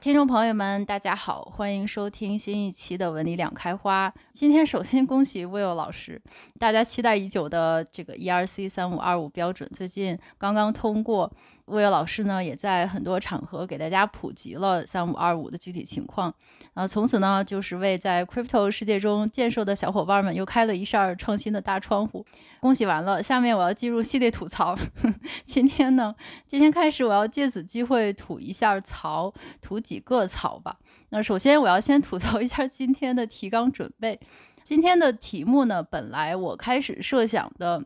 听众朋友们，大家好，欢迎收听新一期的《文理两开花》。今天首先恭喜 Will 老师，大家期待已久的这个 ERC 三五二五标准最近刚刚通过。Will 老师呢，也在很多场合给大家普及了三五二五的具体情况。啊，从此呢，就是为在 Crypto 世界中建设的小伙伴们又开了一扇创新的大窗户。恭喜完了，下面我要进入系列吐槽。今天呢，今天开始我要借此机会吐一下槽，吐几个槽吧。那首先我要先吐槽一下今天的提纲准备。今天的题目呢，本来我开始设想的。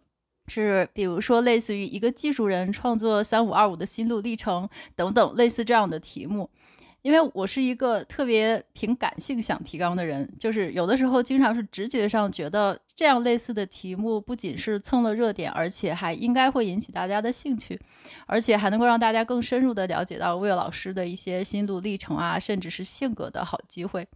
是，比如说类似于一个技术人创作三五二五的心路历程等等，类似这样的题目。因为我是一个特别凭感性想提纲的人，就是有的时候经常是直觉上觉得这样类似的题目不仅是蹭了热点，而且还应该会引起大家的兴趣，而且还能够让大家更深入的了解到魏老师的一些心路历程啊，甚至是性格的好机会。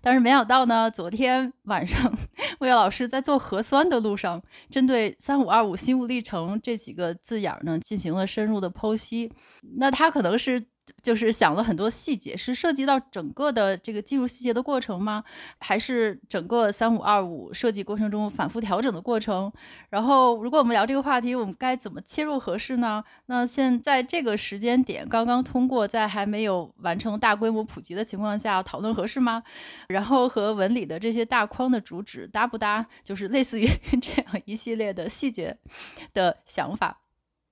但是没想到呢，昨天晚上魏老师在做核酸的路上，针对“三五二五”心路历程这几个字眼呢，进行了深入的剖析。那他可能是。就是想了很多细节，是涉及到整个的这个技术细节的过程吗？还是整个三五二五设计过程中反复调整的过程？然后，如果我们聊这个话题，我们该怎么切入合适呢？那现在这个时间点刚刚通过，在还没有完成大规模普及的情况下讨论合适吗？然后和文理的这些大框的主旨搭不搭？就是类似于 这样一系列的细节的想法，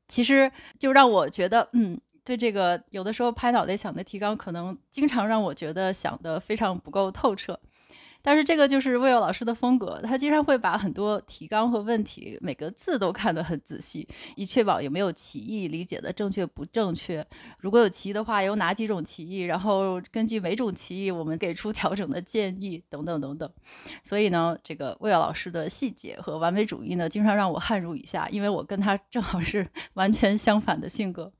其实就让我觉得，嗯。对这个，有的时候拍脑袋想的提纲，可能经常让我觉得想的非常不够透彻。但是这个就是 Will 老师的风格，他经常会把很多提纲和问题每个字都看得很仔细，以确保有没有歧义、理解的正确不正确。如果有歧义的话，有哪几种歧义？然后根据每种歧义，我们给出调整的建议等等等等。所以呢，这个 Will 老师的细节和完美主义呢，经常让我汗如雨下，因为我跟他正好是完全相反的性格。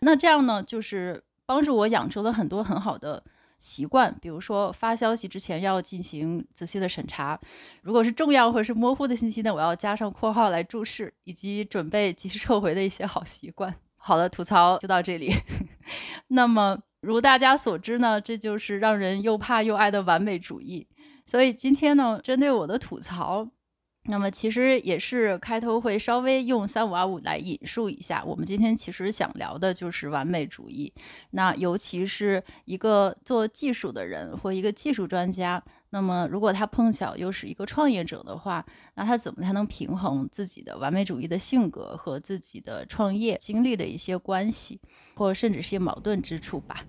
那这样呢，就是帮助我养成了很多很好的。习惯，比如说发消息之前要进行仔细的审查，如果是重要或者是模糊的信息呢，我要加上括号来注释，以及准备及时撤回的一些好习惯。好了，吐槽就到这里。那么，如大家所知呢，这就是让人又怕又爱的完美主义。所以今天呢，针对我的吐槽。那么其实也是开头会稍微用三五二五来引述一下，我们今天其实想聊的就是完美主义。那尤其是一个做技术的人或一个技术专家，那么如果他碰巧又是一个创业者的话，那他怎么才能平衡自己的完美主义的性格和自己的创业经历的一些关系，或甚至是些矛盾之处吧？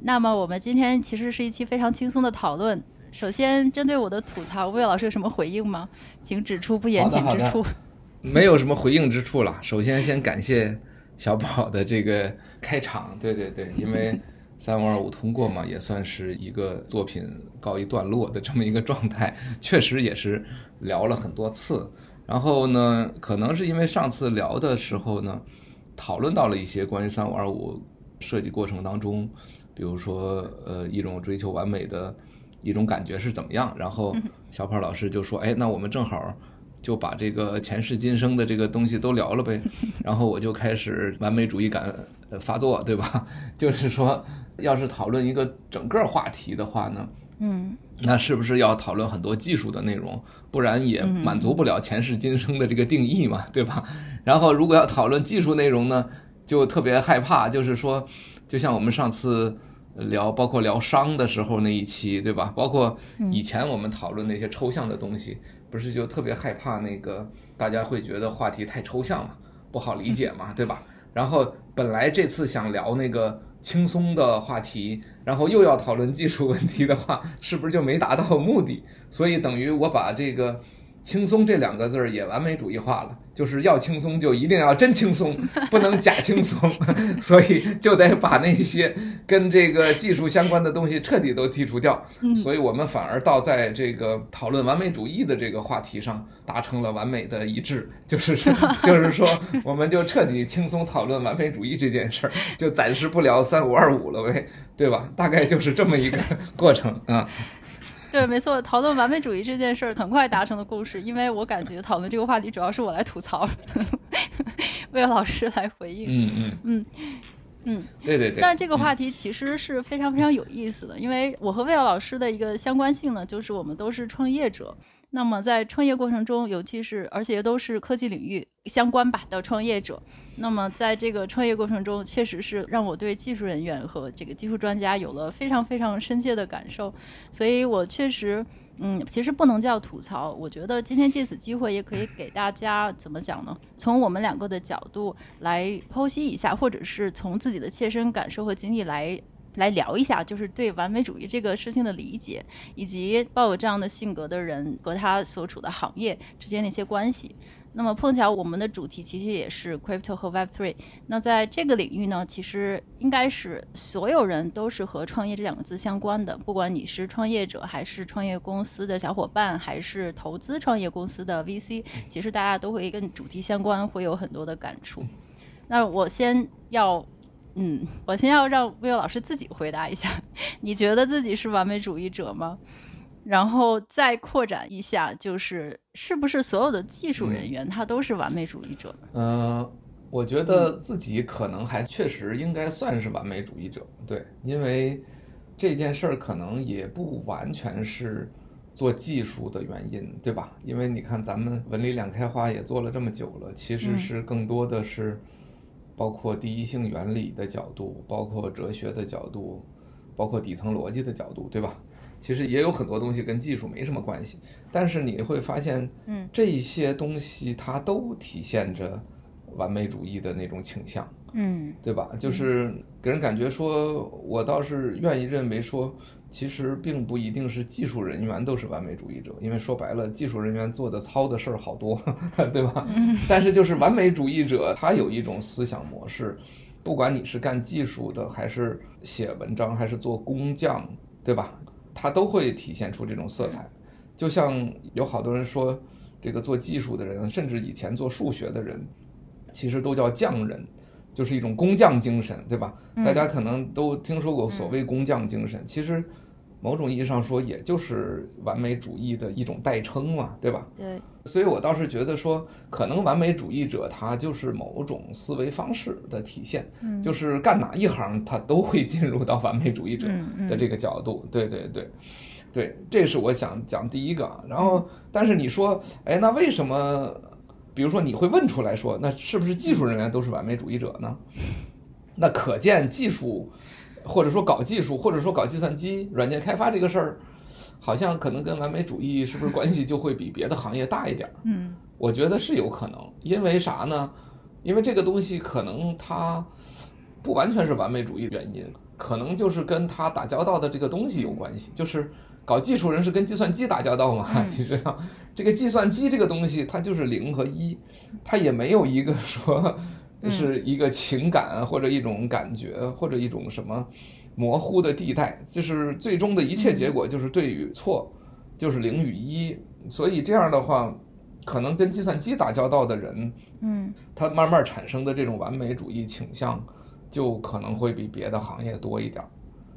那么我们今天其实是一期非常轻松的讨论。首先，针对我的吐槽，魏老师有什么回应吗？请指出不严谨之处。没有什么回应之处了。首先，先感谢小宝的这个开场。对对对，因为三五二五通过嘛，也算是一个作品告一段落的这么一个状态。确实也是聊了很多次。然后呢，可能是因为上次聊的时候呢，讨论到了一些关于三五二五设计过程当中，比如说呃一种追求完美的。一种感觉是怎么样？然后小跑老师就说：“哎，那我们正好就把这个前世今生的这个东西都聊了呗。”然后我就开始完美主义感发作，对吧？就是说，要是讨论一个整个话题的话呢，嗯，那是不是要讨论很多技术的内容？不然也满足不了前世今生的这个定义嘛，对吧？然后如果要讨论技术内容呢，就特别害怕，就是说，就像我们上次。聊包括聊商的时候那一期，对吧？包括以前我们讨论那些抽象的东西，不是就特别害怕那个大家会觉得话题太抽象嘛，不好理解嘛，对吧？然后本来这次想聊那个轻松的话题，然后又要讨论技术问题的话，是不是就没达到目的？所以等于我把这个。轻松这两个字儿也完美主义化了，就是要轻松就一定要真轻松，不能假轻松，所以就得把那些跟这个技术相关的东西彻底都剔除掉。所以我们反而倒在这个讨论完美主义的这个话题上达成了完美的一致，就是 就是说，我们就彻底轻松讨论完美主义这件事儿，就暂时不聊三五二五了呗，对吧？大概就是这么一个过程啊。对，没错，讨论完美主义这件事儿很快达成了共识，因为我感觉讨论这个话题主要是我来吐槽，魏老师来回应。嗯嗯嗯嗯，对对对。但这个话题其实是非常非常有意思的，嗯、因为我和魏老师的一个相关性呢，就是我们都是创业者。那么在创业过程中，尤其是而且都是科技领域相关吧的创业者，那么在这个创业过程中，确实是让我对技术人员和这个技术专家有了非常非常深切的感受。所以我确实，嗯，其实不能叫吐槽。我觉得今天借此机会，也可以给大家怎么讲呢？从我们两个的角度来剖析一下，或者是从自己的切身感受和经历来。来聊一下，就是对完美主义这个事情的理解，以及抱有这样的性格的人和他所处的行业之间的一些关系。那么碰巧我们的主题其实也是 Crypto 和 Web3。那在这个领域呢，其实应该是所有人都是和创业这两个字相关的，不管你是创业者，还是创业公司的小伙伴，还是投资创业公司的 VC，其实大家都会跟主题相关，会有很多的感触。那我先要。嗯，我先要让魏老师自己回答一下，你觉得自己是完美主义者吗？然后再扩展一下，就是是不是所有的技术人员他都是完美主义者呢？嗯、呃，我觉得自己可能还确实应该算是完美主义者，对，因为这件事儿可能也不完全是做技术的原因，对吧？因为你看咱们文理两开花也做了这么久了，其实是更多的是。包括第一性原理的角度，包括哲学的角度，包括底层逻辑的角度，对吧？其实也有很多东西跟技术没什么关系，但是你会发现，嗯，这些东西它都体现着完美主义的那种倾向，嗯，对吧？就是给人感觉说，我倒是愿意认为说。其实并不一定是技术人员都是完美主义者，因为说白了，技术人员做的糙的事儿好多，对吧？但是就是完美主义者，他有一种思想模式，不管你是干技术的，还是写文章，还是做工匠，对吧？他都会体现出这种色彩。就像有好多人说，这个做技术的人，甚至以前做数学的人，其实都叫匠人。就是一种工匠精神，对吧？嗯、大家可能都听说过所谓工匠精神，嗯、其实某种意义上说，也就是完美主义的一种代称嘛，对吧？对。所以我倒是觉得说，可能完美主义者他就是某种思维方式的体现，嗯、就是干哪一行他都会进入到完美主义者的这个角度。对对对，对，这是我想讲第一个。然后，嗯、但是你说，哎，那为什么？比如说，你会问出来说，那是不是技术人员都是完美主义者呢？那可见技术，或者说搞技术，或者说搞计算机软件开发这个事儿，好像可能跟完美主义是不是关系就会比别的行业大一点？嗯，我觉得是有可能，因为啥呢？因为这个东西可能它不完全是完美主义原因，可能就是跟他打交道的这个东西有关系，就是。搞技术人是跟计算机打交道嘛？其实上，这个计算机这个东西，它就是零和一，它也没有一个说是一个情感或者一种感觉或者一种什么模糊的地带，就是最终的一切结果就是对与错，就是零与一。所以这样的话，可能跟计算机打交道的人，嗯，他慢慢产生的这种完美主义倾向，就可能会比别的行业多一点。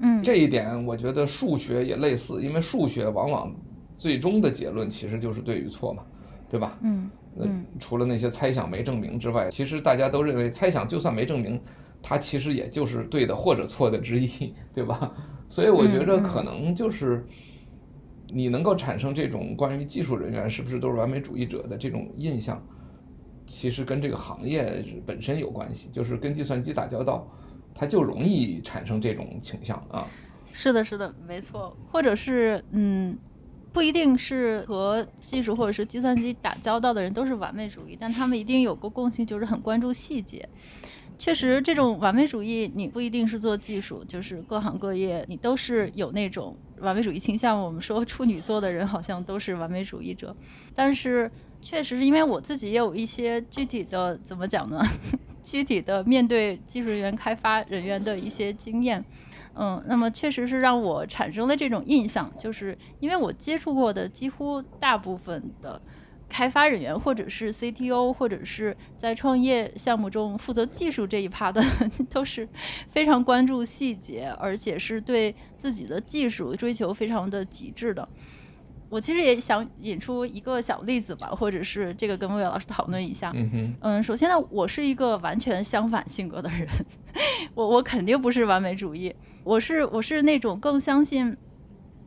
嗯，这一点我觉得数学也类似，因为数学往往最终的结论其实就是对与错嘛，对吧？嗯，那除了那些猜想没证明之外，其实大家都认为猜想就算没证明，它其实也就是对的或者错的之一，对吧？所以我觉得可能就是你能够产生这种关于技术人员是不是都是完美主义者的这种印象，其实跟这个行业本身有关系，就是跟计算机打交道。它就容易产生这种倾向啊，是的，是的，没错，或者是嗯，不一定是和技术或者是计算机打交道的人都是完美主义，但他们一定有个共性，就是很关注细节。确实，这种完美主义，你不一定是做技术，就是各行各业，你都是有那种完美主义倾向。我们说处女座的人好像都是完美主义者，但是确实是因为我自己也有一些具体的，怎么讲呢？具体的面对技术人员、开发人员的一些经验，嗯，那么确实是让我产生了这种印象，就是因为我接触过的几乎大部分的开发人员，或者是 CTO，或者是在创业项目中负责技术这一趴的，都是非常关注细节，而且是对自己的技术追求非常的极致的。我其实也想引出一个小例子吧，或者是这个跟魏老师讨论一下。嗯首先呢，我是一个完全相反性格的人，我我肯定不是完美主义，我是我是那种更相信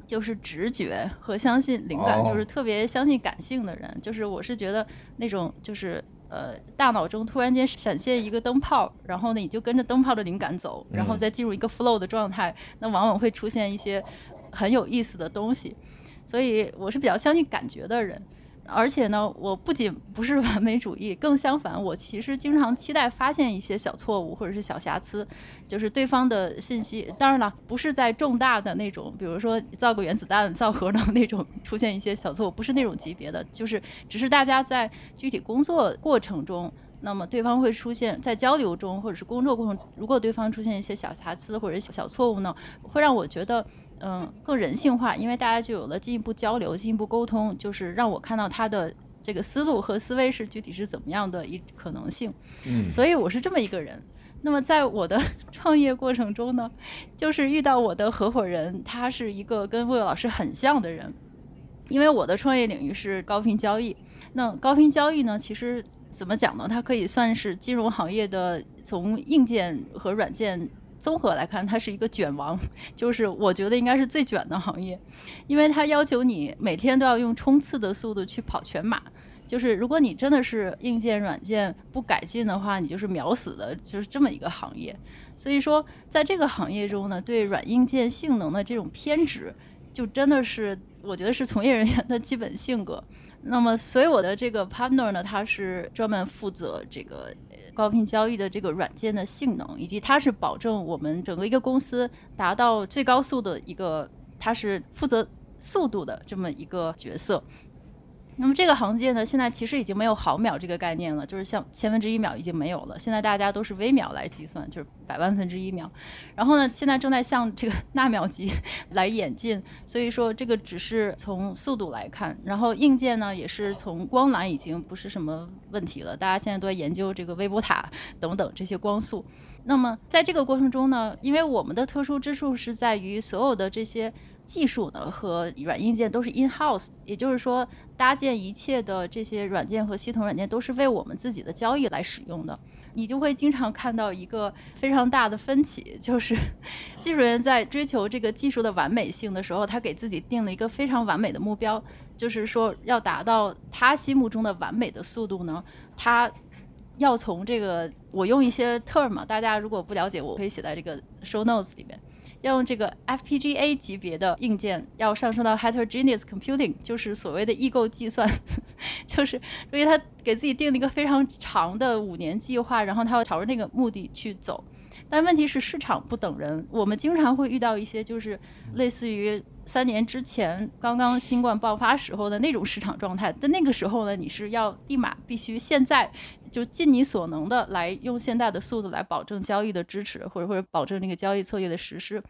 就是直觉和相信灵感，就是特别相信感性的人。Oh. 就是我是觉得那种就是呃大脑中突然间闪现一个灯泡，然后呢你就跟着灯泡的灵感走，然后再进入一个 flow 的状态，那往往会出现一些很有意思的东西。所以我是比较相信感觉的人，而且呢，我不仅不是完美主义，更相反，我其实经常期待发现一些小错误或者是小瑕疵，就是对方的信息。当然了，不是在重大的那种，比如说造个原子弹、造核的那种出现一些小错误，不是那种级别的，就是只是大家在具体工作过程中，那么对方会出现在交流中或者是工作过程，如果对方出现一些小瑕疵或者小小错误呢，会让我觉得。嗯，更人性化，因为大家就有了进一步交流、进一步沟通，就是让我看到他的这个思路和思维是具体是怎么样的一可能性。嗯，所以我是这么一个人。那么在我的 创业过程中呢，就是遇到我的合伙人，他是一个跟魏老师很像的人。因为我的创业领域是高频交易，那高频交易呢，其实怎么讲呢？它可以算是金融行业的从硬件和软件。综合来看，它是一个卷王，就是我觉得应该是最卷的行业，因为它要求你每天都要用冲刺的速度去跑全马。就是如果你真的是硬件软件不改进的话，你就是秒死的，就是这么一个行业。所以说，在这个行业中呢，对软硬件性能的这种偏执，就真的是我觉得是从业人员的基本性格。那么，所以我的这个 partner 呢，他是专门负责这个。高频交易的这个软件的性能，以及他是保证我们整个一个公司达到最高速的一个，他是负责速度的这么一个角色。那么这个行业呢，现在其实已经没有毫秒这个概念了，就是像千分之一秒已经没有了。现在大家都是微秒来计算，就是百万分之一秒。然后呢，现在正在向这个纳秒级来演进。所以说，这个只是从速度来看，然后硬件呢，也是从光缆已经不是什么问题了。大家现在都在研究这个微波塔等等这些光速。那么在这个过程中呢，因为我们的特殊之处是在于所有的这些。技术呢和软硬件都是 in house，也就是说搭建一切的这些软件和系统软件都是为我们自己的交易来使用的。你就会经常看到一个非常大的分歧，就是 技术员在追求这个技术的完美性的时候，他给自己定了一个非常完美的目标，就是说要达到他心目中的完美的速度呢，他要从这个我用一些 term，大家如果不了解，我可以写在这个 show notes 里面。要用这个 FPGA 级别的硬件，要上升到 Heterogeneous Computing，就是所谓的异构计算，就是因为他给自己定了一个非常长的五年计划，然后他要朝着那个目的去走。但问题是市场不等人，我们经常会遇到一些就是类似于三年之前刚刚新冠爆发时候的那种市场状态。但那个时候呢，你是要立马必须现在。就尽你所能的来用现在的速度来保证交易的支持，或者或者保证那个交易策略的实施。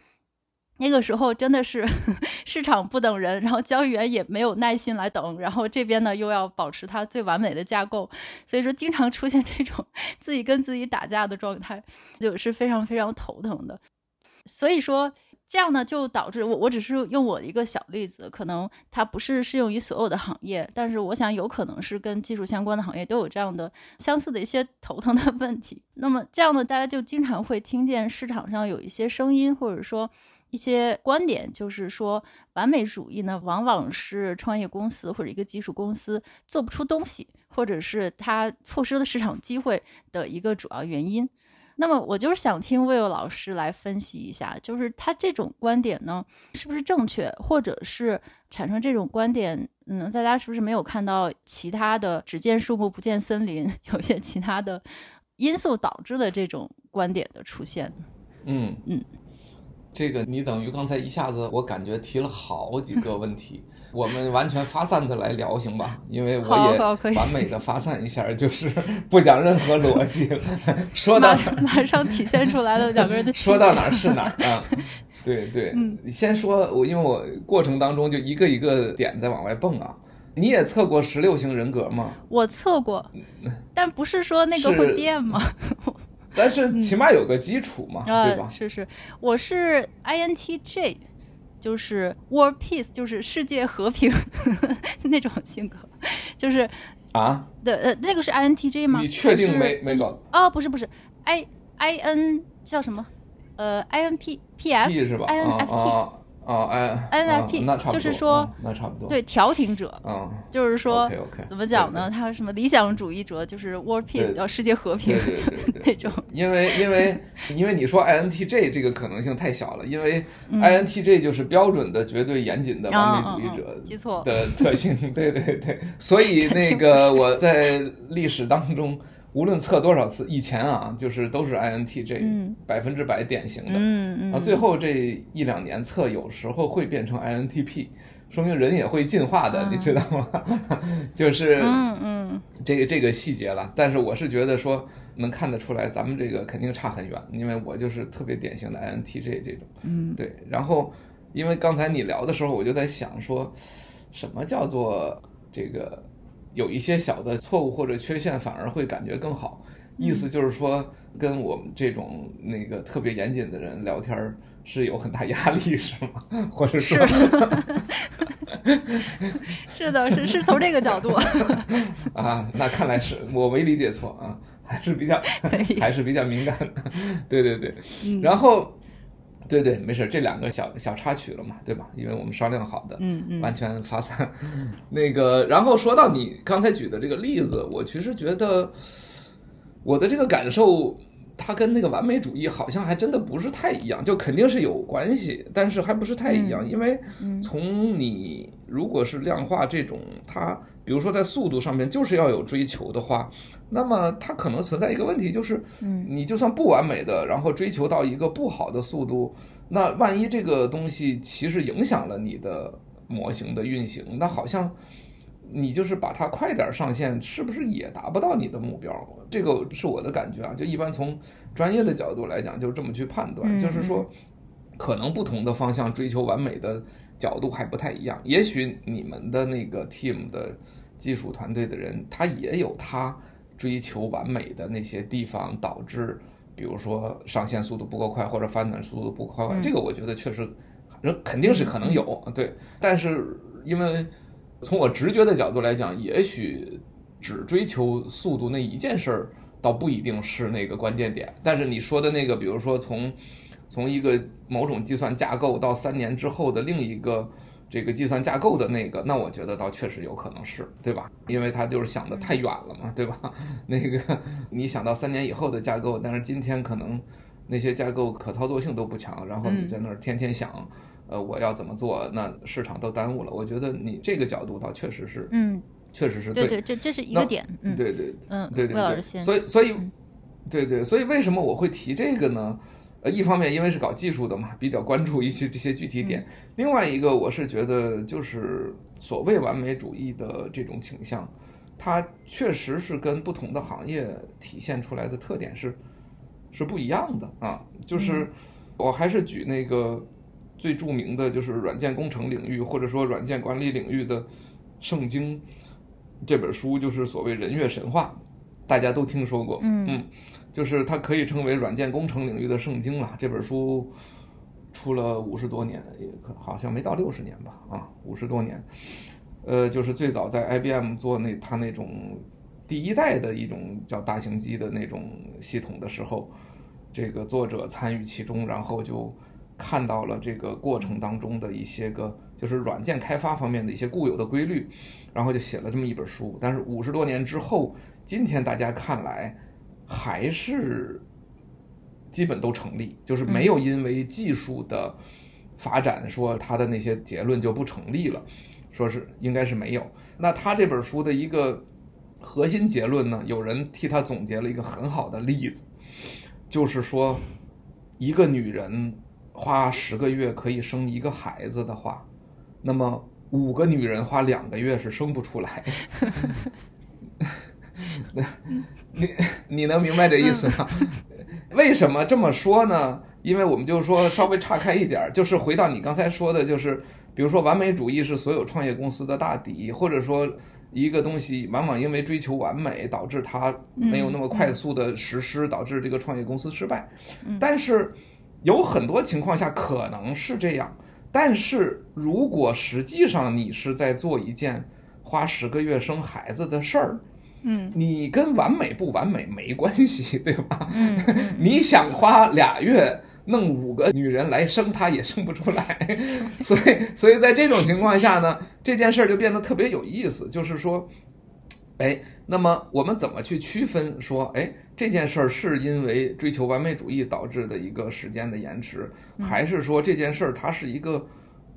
那个时候真的是 市场不等人，然后交易员也没有耐心来等，然后这边呢又要保持它最完美的架构，所以说经常出现这种 自己跟自己打架的状态，就是非常非常头疼的。所以说。这样呢，就导致我我只是用我一个小例子，可能它不是适用于所有的行业，但是我想有可能是跟技术相关的行业都有这样的相似的一些头疼的问题。那么这样呢，大家就经常会听见市场上有一些声音，或者说一些观点，就是说完美主义呢，往往是创业公司或者一个技术公司做不出东西，或者是它错失了市场机会的一个主要原因。那么我就是想听 Will 老师来分析一下，就是他这种观点呢，是不是正确，或者是产生这种观点，嗯，大家是不是没有看到其他的只见树木不见森林，有些其他的因素导致的这种观点的出现？嗯嗯，这个你等于刚才一下子我感觉提了好几个 问题。我们完全发散的来聊行吧？因为我也完美的发散一下，就是 不讲任何逻辑，说到马，上体现出来了两个人的说到哪儿是哪儿啊？对对，嗯，先说我，因为我过程当中就一个一个点在往外蹦啊。你也测过十六型人格吗？我测过，但不是说那个会变吗？但是起码有个基础嘛，嗯、对吧？是是，我是 INTJ，就是 World Peace，就是世界和平 那种性格，就是啊，对呃，那个是 INTJ 吗？你确定没没搞？哦，不是不是，I I N 叫什么？呃，INP PF 是吧？INFP。哦，INFP 就是说，那差不多。对，调停者，嗯，就是说怎么讲呢？他什么理想主义者，就是 World Peace，叫世界和平，那种。因为因为因为你说 INTJ 这个可能性太小了，因为 INTJ 就是标准的、绝对严谨的完美主义者，记错的特性，对对对。所以那个我在历史当中。无论测多少次，以前啊，就是都是 INTJ，百分之百典型的。嗯嗯。啊，最后这一两年测，有时候会变成 INTP，说明人也会进化的，嗯、你知道吗？就是，嗯嗯，这个这个细节了。但是我是觉得说，能看得出来，咱们这个肯定差很远，因为我就是特别典型的 INTJ 这种。嗯，对。然后，因为刚才你聊的时候，我就在想说，什么叫做这个？有一些小的错误或者缺陷，反而会感觉更好。意思就是说，跟我们这种那个特别严谨的人聊天儿是有很大压力，是吗？或者说，是的，是是从这个角度 啊，那看来是我没理解错啊，还是比较还是比较敏感的。对对对，然后。对对，没事，这两个小小插曲了嘛，对吧？因为我们商量好的，嗯嗯，完全发散。那个，然后说到你刚才举的这个例子，我其实觉得我的这个感受，它跟那个完美主义好像还真的不是太一样，就肯定是有关系，但是还不是太一样。嗯、因为从你如果是量化这种，它比如说在速度上面就是要有追求的话。那么它可能存在一个问题，就是，你就算不完美的，然后追求到一个不好的速度，那万一这个东西其实影响了你的模型的运行，那好像你就是把它快点上线，是不是也达不到你的目标？这个是我的感觉啊，就一般从专业的角度来讲，就这么去判断，就是说，可能不同的方向追求完美的角度还不太一样。也许你们的那个 team 的技术团队的人，他也有他。追求完美的那些地方，导致比如说上线速度不够快，或者发展速度不够快，这个我觉得确实，人肯定是可能有，对。但是因为从我直觉的角度来讲，也许只追求速度那一件事儿，倒不一定是那个关键点。但是你说的那个，比如说从从一个某种计算架构到三年之后的另一个。这个计算架构的那个，那我觉得倒确实有可能是，对吧？因为他就是想的太远了嘛，对吧？那个你想到三年以后的架构，但是今天可能那些架构可操作性都不强，然后你在那儿天天想，嗯、呃，我要怎么做，那市场都耽误了。我觉得你这个角度倒确实是，嗯，确实是对，对对，这这是一个点，嗯，对对，嗯，对对对，所以所以，对对，所以为什么我会提这个呢？呃，一方面因为是搞技术的嘛，比较关注一些这些具体点。另外一个，我是觉得就是所谓完美主义的这种倾向，它确实是跟不同的行业体现出来的特点是是不一样的啊。就是我还是举那个最著名的就是软件工程领域或者说软件管理领域的圣经这本书，就是所谓人月神话，大家都听说过，嗯。嗯就是它可以称为软件工程领域的圣经了。这本书出了五十多年，也可好像没到六十年吧？啊，五十多年。呃，就是最早在 IBM 做那它那种第一代的一种叫大型机的那种系统的时候，这个作者参与其中，然后就看到了这个过程当中的一些个就是软件开发方面的一些固有的规律，然后就写了这么一本书。但是五十多年之后，今天大家看来。还是基本都成立，就是没有因为技术的发展说他的那些结论就不成立了，说是应该是没有。那他这本书的一个核心结论呢，有人替他总结了一个很好的例子，就是说一个女人花十个月可以生一个孩子的话，那么五个女人花两个月是生不出来。你 你能明白这意思吗？为什么这么说呢？因为我们就是说稍微岔开一点，就是回到你刚才说的，就是比如说完美主义是所有创业公司的大敌，或者说一个东西往往因为追求完美，导致它没有那么快速的实施，导致这个创业公司失败。但是有很多情况下可能是这样，但是如果实际上你是在做一件花十个月生孩子的事儿。嗯，你跟完美不完美没关系，对吧？嗯，你想花俩月弄五个女人来生，他也生不出来。所以，所以在这种情况下呢，这件事儿就变得特别有意思。就是说，哎，那么我们怎么去区分说，哎，这件事儿是因为追求完美主义导致的一个时间的延迟，还是说这件事儿它是一个？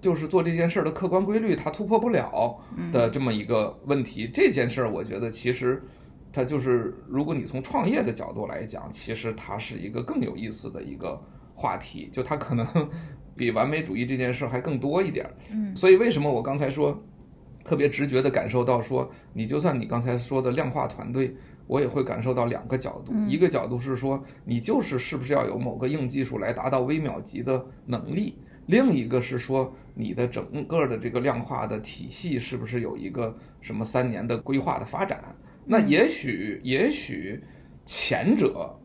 就是做这件事儿的客观规律，它突破不了的这么一个问题。这件事儿，我觉得其实它就是，如果你从创业的角度来讲，其实它是一个更有意思的一个话题。就它可能 比完美主义这件事儿还更多一点。嗯，所以为什么我刚才说特别直觉地感受到说，你就算你刚才说的量化团队，我也会感受到两个角度。一个角度是说，你就是是不是要有某个硬技术来达到微秒级的能力。另一个是说，你的整个的这个量化的体系是不是有一个什么三年的规划的发展？那也许，也许前者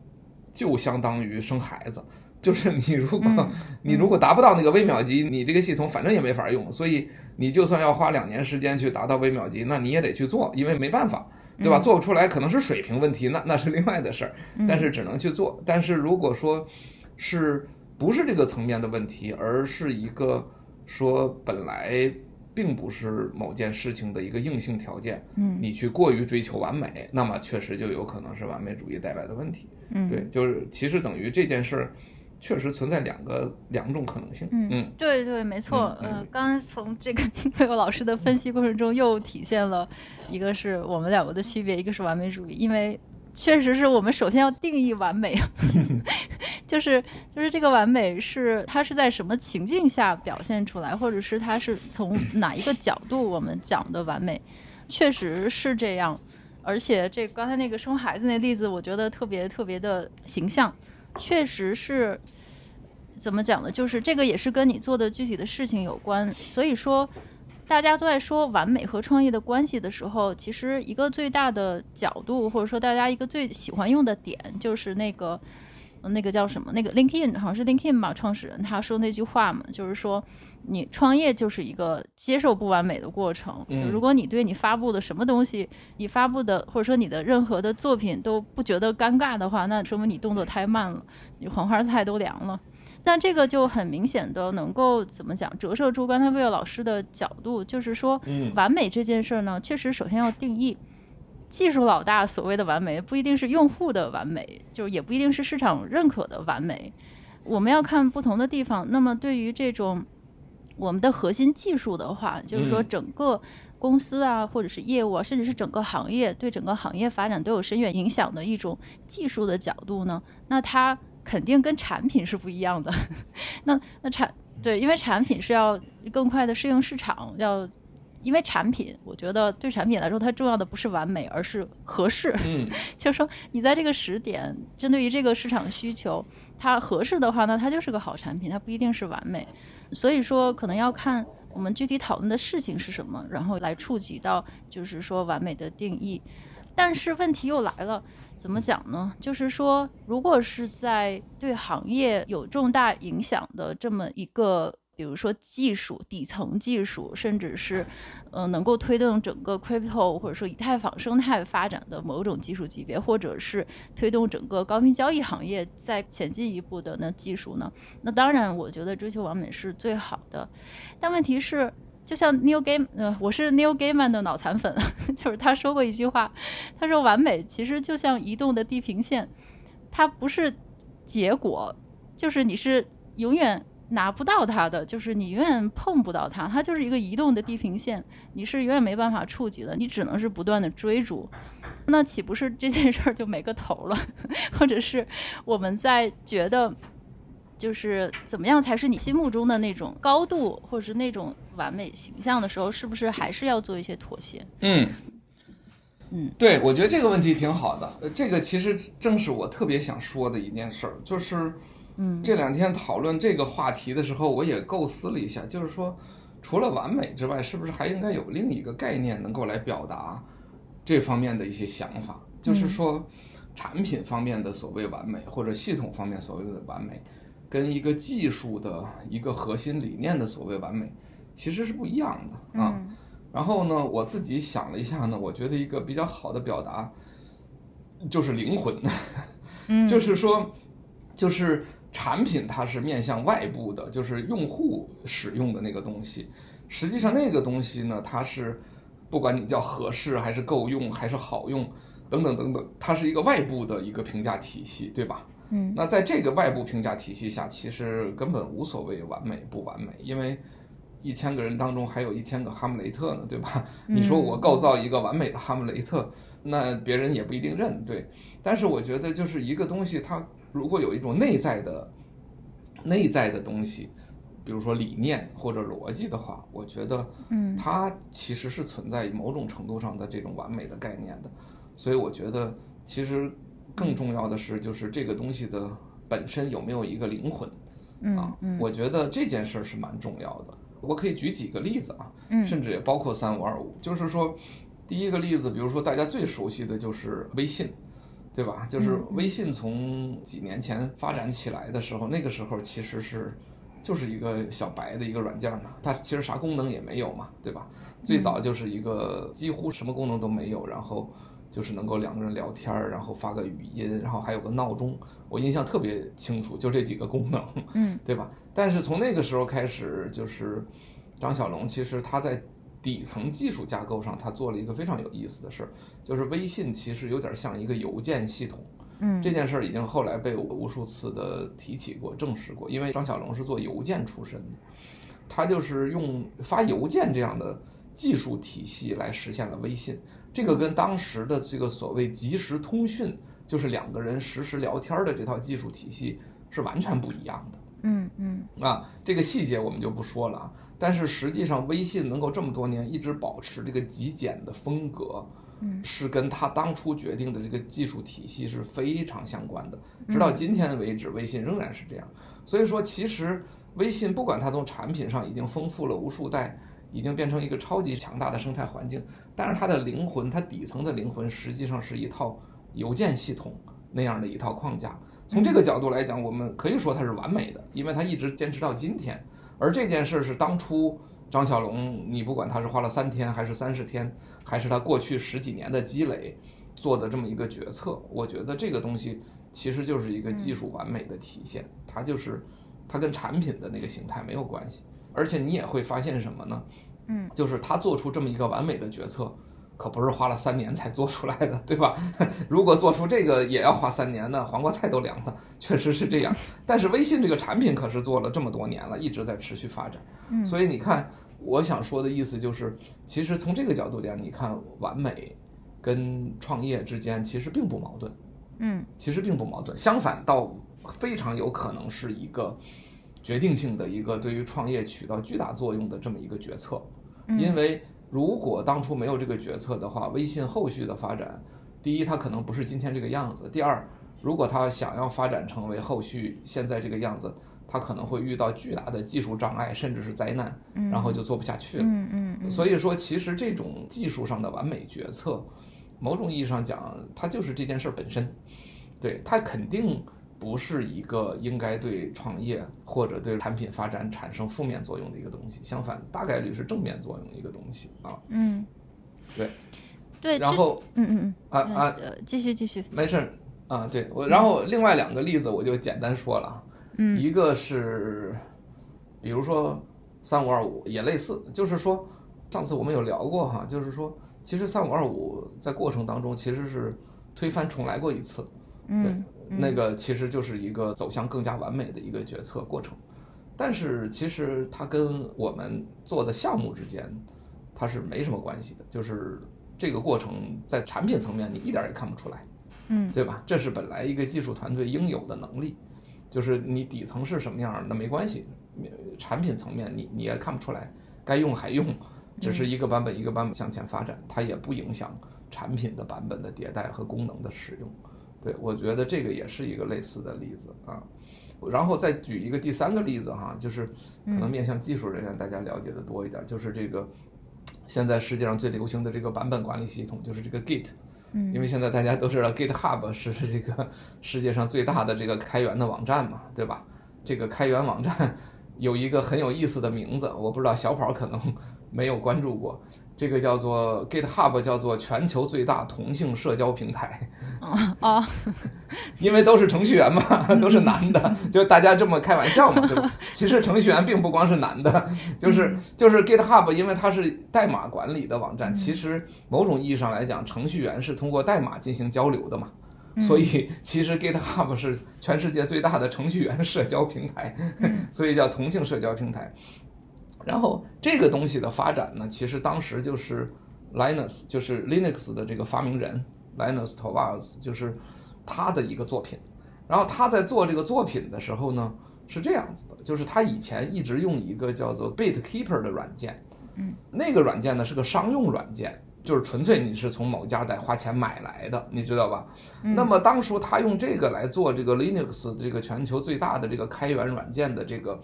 就相当于生孩子，就是你如果 你如果达不到那个微秒级，你这个系统反正也没法用，所以你就算要花两年时间去达到微秒级，那你也得去做，因为没办法，对吧？做不出来可能是水平问题，那那是另外的事儿，但是只能去做。但是如果说是。不是这个层面的问题，而是一个说本来并不是某件事情的一个硬性条件。嗯，你去过于追求完美，那么确实就有可能是完美主义带来的问题。嗯，对，就是其实等于这件事儿确实存在两个两种可能性。嗯，嗯对对，没错。嗯、呃，刚才从这个 魏老师的分析过程中，又体现了一个是我们两个的区别，一个是完美主义，因为。确实是我们首先要定义完美，就是就是这个完美是它是在什么情境下表现出来，或者是它是从哪一个角度我们讲的完美，确实是这样。而且这刚才那个生孩子那例子，我觉得特别特别的形象，确实是怎么讲呢？就是这个也是跟你做的具体的事情有关，所以说。大家都在说完美和创业的关系的时候，其实一个最大的角度，或者说大家一个最喜欢用的点，就是那个，那个叫什么？那个 LinkedIn 好像是 LinkedIn 吧，创始人他说那句话嘛，就是说你创业就是一个接受不完美的过程。就如果你对你发布的什么东西，你发布的或者说你的任何的作品都不觉得尴尬的话，那说明你动作太慢了，你黄花菜都凉了。但这个就很明显的能够怎么讲，折射出刚才魏老师的角度，就是说，完美这件事儿呢，确实首先要定义，技术老大所谓的完美，不一定是用户的完美，就是也不一定是市场认可的完美，我们要看不同的地方。那么对于这种我们的核心技术的话，就是说整个公司啊，或者是业务啊，甚至是整个行业对整个行业发展都有深远影响的一种技术的角度呢，那它。肯定跟产品是不一样的，那那产对，因为产品是要更快的适应市场，要因为产品，我觉得对产品来说，它重要的不是完美，而是合适。嗯，就是说你在这个时点，针对于这个市场需求，它合适的话呢，它就是个好产品，它不一定是完美。所以说，可能要看我们具体讨论的事情是什么，然后来触及到就是说完美的定义。但是问题又来了。怎么讲呢？就是说，如果是在对行业有重大影响的这么一个，比如说技术底层技术，甚至是，呃，能够推动整个 crypto 或者说以太坊生态发展的某种技术级别，或者是推动整个高频交易行业再前进一步的那技术呢？那当然，我觉得追求完美是最好的。但问题是。就像 Neil Gaiman，呃，我是 Neil Gaiman 的脑残粉，就是他说过一句话，他说完美其实就像移动的地平线，它不是结果，就是你是永远拿不到它的，就是你永远碰不到它，它就是一个移动的地平线，你是永远没办法触及的，你只能是不断的追逐，那岂不是这件事儿就没个头了？或者是我们在觉得。就是怎么样才是你心目中的那种高度，或者是那种完美形象的时候，是不是还是要做一些妥协？嗯嗯，对，我觉得这个问题挺好的。这个其实正是我特别想说的一件事儿，就是，嗯，这两天讨论这个话题的时候，我也构思了一下，就是说，除了完美之外，是不是还应该有另一个概念能够来表达这方面的一些想法？就是说，产品方面的所谓完美，或者系统方面所谓的完美，跟一个技术的一个核心理念的所谓完美，其实是不一样的啊。嗯然后呢，我自己想了一下呢，我觉得一个比较好的表达就是灵魂，嗯，就是说，就是产品它是面向外部的，就是用户使用的那个东西。实际上那个东西呢，它是不管你叫合适还是够用还是好用等等等等，它是一个外部的一个评价体系，对吧？嗯，那在这个外部评价体系下，其实根本无所谓完美不完美，因为。一千个人当中还有一千个哈姆雷特呢，对吧？你说我构造一个完美的哈姆雷特，那别人也不一定认，对。但是我觉得就是一个东西，它如果有一种内在的、内在的东西，比如说理念或者逻辑的话，我觉得，嗯，它其实是存在某种程度上的这种完美的概念的。所以我觉得，其实更重要的是，就是这个东西的本身有没有一个灵魂，啊，我觉得这件事儿是蛮重要的。我可以举几个例子啊，甚至也包括三五二五，就是说，第一个例子，比如说大家最熟悉的就是微信，对吧？就是微信从几年前发展起来的时候，那个时候其实是就是一个小白的一个软件嘛，它其实啥功能也没有嘛，对吧？最早就是一个几乎什么功能都没有，然后就是能够两个人聊天儿，然后发个语音，然后还有个闹钟，我印象特别清楚，就这几个功能，嗯，对吧？但是从那个时候开始，就是张小龙，其实他在底层技术架构上，他做了一个非常有意思的事儿，就是微信其实有点像一个邮件系统。嗯，这件事儿已经后来被我无数次的提起过、证实过，因为张小龙是做邮件出身的，他就是用发邮件这样的技术体系来实现了微信。这个跟当时的这个所谓即时通讯，就是两个人实时聊天的这套技术体系是完全不一样的。嗯嗯啊，这个细节我们就不说了啊。但是实际上，微信能够这么多年一直保持这个极简的风格，嗯，是跟他当初决定的这个技术体系是非常相关的。直到今天为止，微信仍然是这样。所以说，其实微信不管它从产品上已经丰富了无数代，已经变成一个超级强大的生态环境，但是它的灵魂，它底层的灵魂实际上是一套邮件系统那样的一套框架。从这个角度来讲，我们可以说它是完美的，因为它一直坚持到今天。而这件事是当初张小龙，你不管他是花了三天还是三十天，还是他过去十几年的积累做的这么一个决策，我觉得这个东西其实就是一个技术完美的体现。它就是它跟产品的那个形态没有关系。而且你也会发现什么呢？嗯，就是他做出这么一个完美的决策。可不是花了三年才做出来的，对吧？如果做出这个也要花三年呢，黄瓜菜都凉了，确实是这样。但是微信这个产品可是做了这么多年了，一直在持续发展。所以你看，我想说的意思就是，其实从这个角度讲，你看完美跟创业之间其实并不矛盾。嗯，其实并不矛盾，相反倒非常有可能是一个决定性的一个对于创业起到巨大作用的这么一个决策，因为。如果当初没有这个决策的话，微信后续的发展，第一，它可能不是今天这个样子；第二，如果它想要发展成为后续现在这个样子，它可能会遇到巨大的技术障碍，甚至是灾难，然后就做不下去了。嗯嗯嗯。所以说，其实这种技术上的完美决策，某种意义上讲，它就是这件事本身，对，它肯定。不是一个应该对创业或者对产品发展产生负面作用的一个东西，相反，大概率是正面作用的一个东西啊。嗯，对，对。然后，嗯嗯嗯，啊啊，继续继续，没事啊。对我，然后另外两个例子我就简单说了。嗯，一个是，比如说三五二五也类似，就是说上次我们有聊过哈，就是说其实三五二五在过程当中其实是推翻重来过一次。嗯。对。那个其实就是一个走向更加完美的一个决策过程，但是其实它跟我们做的项目之间，它是没什么关系的。就是这个过程在产品层面你一点也看不出来，嗯，对吧？这是本来一个技术团队应有的能力，就是你底层是什么样那没关系，产品层面你你也看不出来，该用还用，只是一个版本一个版本向前发展，它也不影响产品的版本的迭代和功能的使用。对，我觉得这个也是一个类似的例子啊。然后再举一个第三个例子哈，就是可能面向技术人员大家了解的多一点，就是这个现在世界上最流行的这个版本管理系统，就是这个 Git。嗯，因为现在大家都知道 GitHub 是这个 世界上最大的这个开源的网站嘛，对吧？这个开源网站 有一个很有意思的名字，我不知道小跑可能没有关注过。这个叫做 GitHub，叫做全球最大同性社交平台。哦哦，因为都是程序员嘛，都是男的，就大家这么开玩笑嘛，对吧？其实程序员并不光是男的，就是就是 GitHub，因为它是代码管理的网站，其实某种意义上来讲，程序员是通过代码进行交流的嘛，所以其实 GitHub 是全世界最大的程序员社交平台，所以叫同性社交平台。然后这个东西的发展呢，其实当时就是 Linus，就是 Linux 的这个发明人 Linus Torvalds，就是他的一个作品。然后他在做这个作品的时候呢，是这样子的，就是他以前一直用一个叫做 BitKeeper 的软件，嗯，那个软件呢是个商用软件，就是纯粹你是从某家得花钱买来的，你知道吧？嗯、那么当初他用这个来做这个 Linux 这个全球最大的这个开源软件的这个。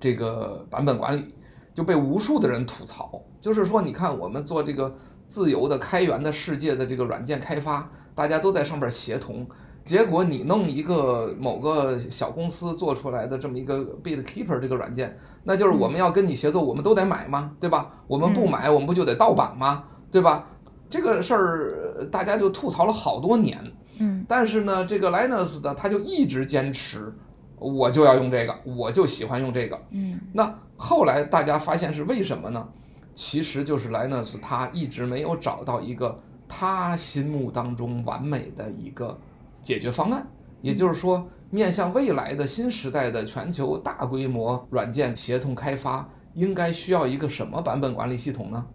这个版本管理就被无数的人吐槽，就是说，你看我们做这个自由的开源的世界的这个软件开发，大家都在上边协同，结果你弄一个某个小公司做出来的这么一个 BitKeeper 这个软件，那就是我们要跟你协作，我们都得买吗？对吧？我们不买，我们不就得盗版吗？对吧？这个事儿大家就吐槽了好多年，嗯，但是呢，这个 Linus 呢，他就一直坚持。我就要用这个，我就喜欢用这个。嗯，那后来大家发现是为什么呢？其实就是 Linus 他一直没有找到一个他心目当中完美的一个解决方案。也就是说，面向未来的新时代的全球大规模软件协同开发，应该需要一个什么版本管理系统呢？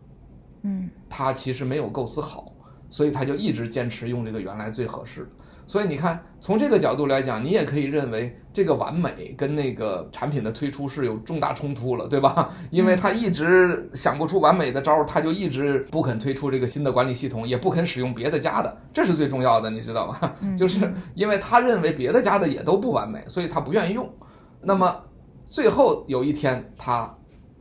嗯，他其实没有构思好，所以他就一直坚持用这个原来最合适的。所以你看，从这个角度来讲，你也可以认为这个完美跟那个产品的推出是有重大冲突了，对吧？因为他一直想不出完美的招儿，他就一直不肯推出这个新的管理系统，也不肯使用别的家的，这是最重要的，你知道吧？就是因为他认为别的家的也都不完美，所以他不愿意用。那么最后有一天，他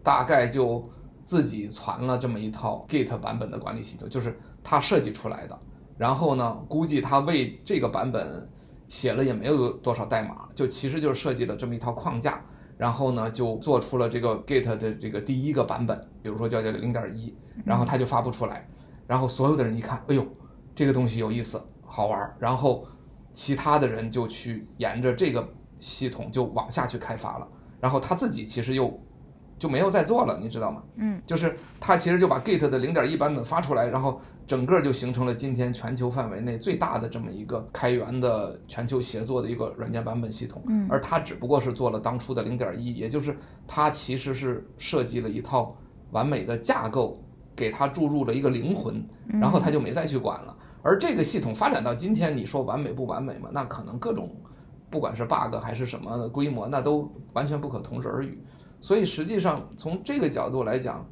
大概就自己传了这么一套 Git 版本的管理系统，就是他设计出来的。然后呢，估计他为这个版本写了也没有多少代码，就其实就是设计了这么一套框架，然后呢就做出了这个 Git 的这个第一个版本，比如说叫叫零点一，然后他就发布出来，然后所有的人一看，哎呦，这个东西有意思，好玩，然后其他的人就去沿着这个系统就往下去开发了，然后他自己其实又就没有再做了，你知道吗？嗯，就是他其实就把 Git 的零点一版本发出来，然后。整个就形成了今天全球范围内最大的这么一个开源的全球协作的一个软件版本系统，嗯，而它只不过是做了当初的零点一，也就是它其实是设计了一套完美的架构，给它注入了一个灵魂，然后它就没再去管了。而这个系统发展到今天，你说完美不完美嘛？那可能各种，不管是 bug 还是什么的规模，那都完全不可同日而语。所以实际上从这个角度来讲，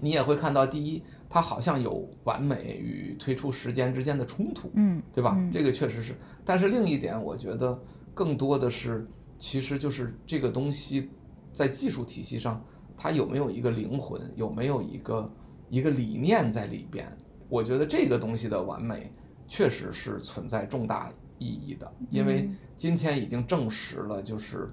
你也会看到第一。它好像有完美与推出时间之间的冲突，嗯，对吧？这个确实是。但是另一点，我觉得更多的是，其实就是这个东西在技术体系上，它有没有一个灵魂，有没有一个一个理念在里边？我觉得这个东西的完美，确实是存在重大意义的，因为今天已经证实了，就是。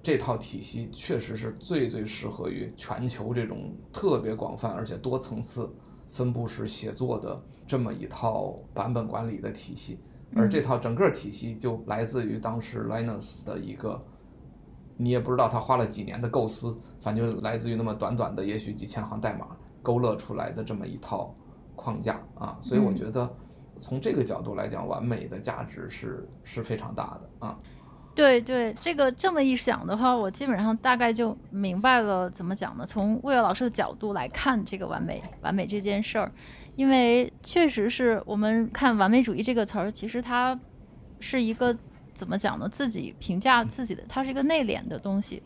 这套体系确实是最最适合于全球这种特别广泛而且多层次分布式写作的这么一套版本管理的体系，而这套整个体系就来自于当时 Linus 的一个，你也不知道他花了几年的构思，反正就来自于那么短短的也许几千行代码勾勒出来的这么一套框架啊，所以我觉得从这个角度来讲，完美的价值是是非常大的啊。对对，这个这么一想的话，我基本上大概就明白了怎么讲呢？从魏老师的角度来看这个完美，完美这件事儿，因为确实是我们看完美主义这个词儿，其实它是一个怎么讲呢？自己评价自己的，它是一个内敛的东西。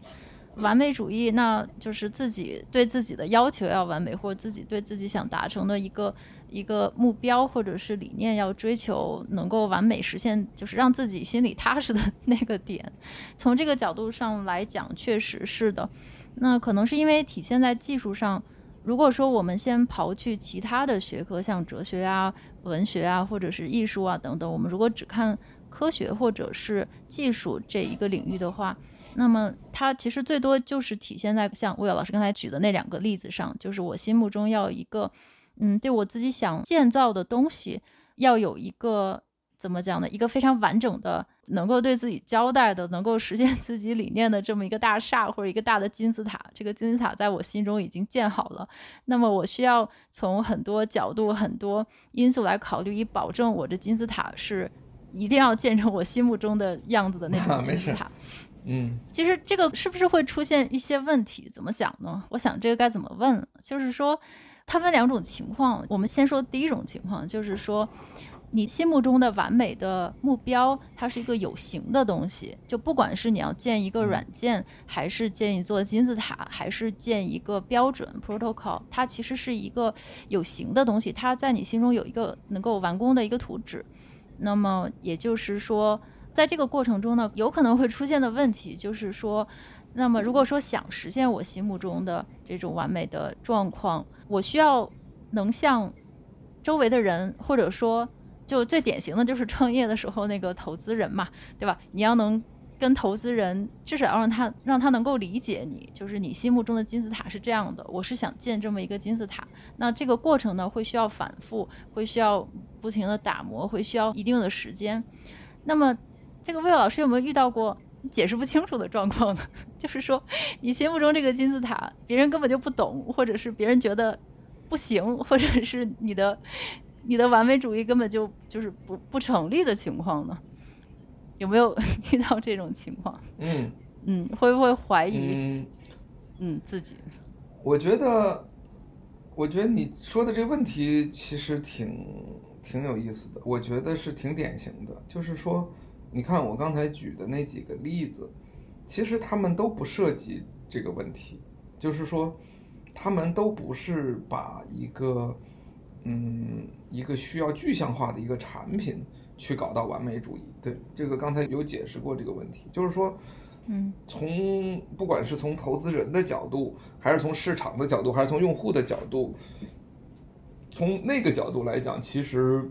完美主义，那就是自己对自己的要求要完美，或者自己对自己想达成的一个一个目标或者是理念要追求能够完美实现，就是让自己心里踏实的那个点。从这个角度上来讲，确实是的。那可能是因为体现在技术上。如果说我们先刨去其他的学科，像哲学啊、文学啊，或者是艺术啊等等，我们如果只看科学或者是技术这一个领域的话，那么它其实最多就是体现在像魏老师刚才举的那两个例子上，就是我心目中要一个，嗯，对我自己想建造的东西，要有一个怎么讲呢？一个非常完整的。能够对自己交代的，能够实现 自己理念的这么一个大厦或者一个大的金字塔，这个金字塔在我心中已经建好了。那么我需要从很多角度、很多因素来考虑，以保证我这金字塔是一定要建成我心目中的样子的那种金字塔。啊、嗯，其实这个是不是会出现一些问题？怎么讲呢？我想这个该怎么问？就是说，它分两种情况。我们先说第一种情况，就是说。你心目中的完美的目标，它是一个有形的东西。就不管是你要建一个软件，还是建一座金字塔，还是建一个标准 protocol，它其实是一个有形的东西。它在你心中有一个能够完工的一个图纸。那么也就是说，在这个过程中呢，有可能会出现的问题就是说，那么如果说想实现我心目中的这种完美的状况，我需要能像周围的人，或者说。就最典型的就是创业的时候那个投资人嘛，对吧？你要能跟投资人，至少要让他让他能够理解你，就是你心目中的金字塔是这样的。我是想建这么一个金字塔，那这个过程呢，会需要反复，会需要不停的打磨，会需要一定的时间。那么，这个魏老师有没有遇到过解释不清楚的状况呢？就是说，你心目中这个金字塔，别人根本就不懂，或者是别人觉得不行，或者是你的。你的完美主义根本就就是不不成立的情况呢？有没有 遇到这种情况？嗯嗯，会不会怀疑嗯，嗯自己？我觉得，我觉得你说的这个问题其实挺挺有意思的。我觉得是挺典型的，就是说，你看我刚才举的那几个例子，其实他们都不涉及这个问题，就是说，他们都不是把一个。嗯，一个需要具象化的一个产品去搞到完美主义，对这个刚才有解释过这个问题，就是说，嗯，从不管是从投资人的角度，还是从市场的角度，还是从用户的角度，从那个角度来讲，其实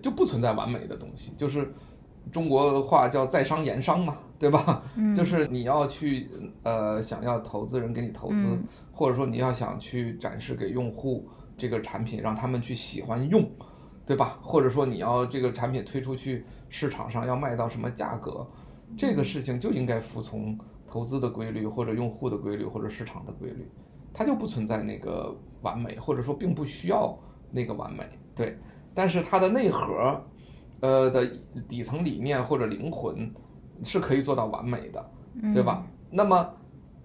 就不存在完美的东西，就是中国话叫在商言商嘛，对吧？嗯，就是你要去呃想要投资人给你投资，嗯，或者说你要想去展示给用户。这个产品让他们去喜欢用，对吧？或者说你要这个产品推出去市场上要卖到什么价格，这个事情就应该服从投资的规律，或者用户的规律，或者市场的规律，它就不存在那个完美，或者说并不需要那个完美，对。但是它的内核，呃的底层理念或者灵魂是可以做到完美的，对吧？那么。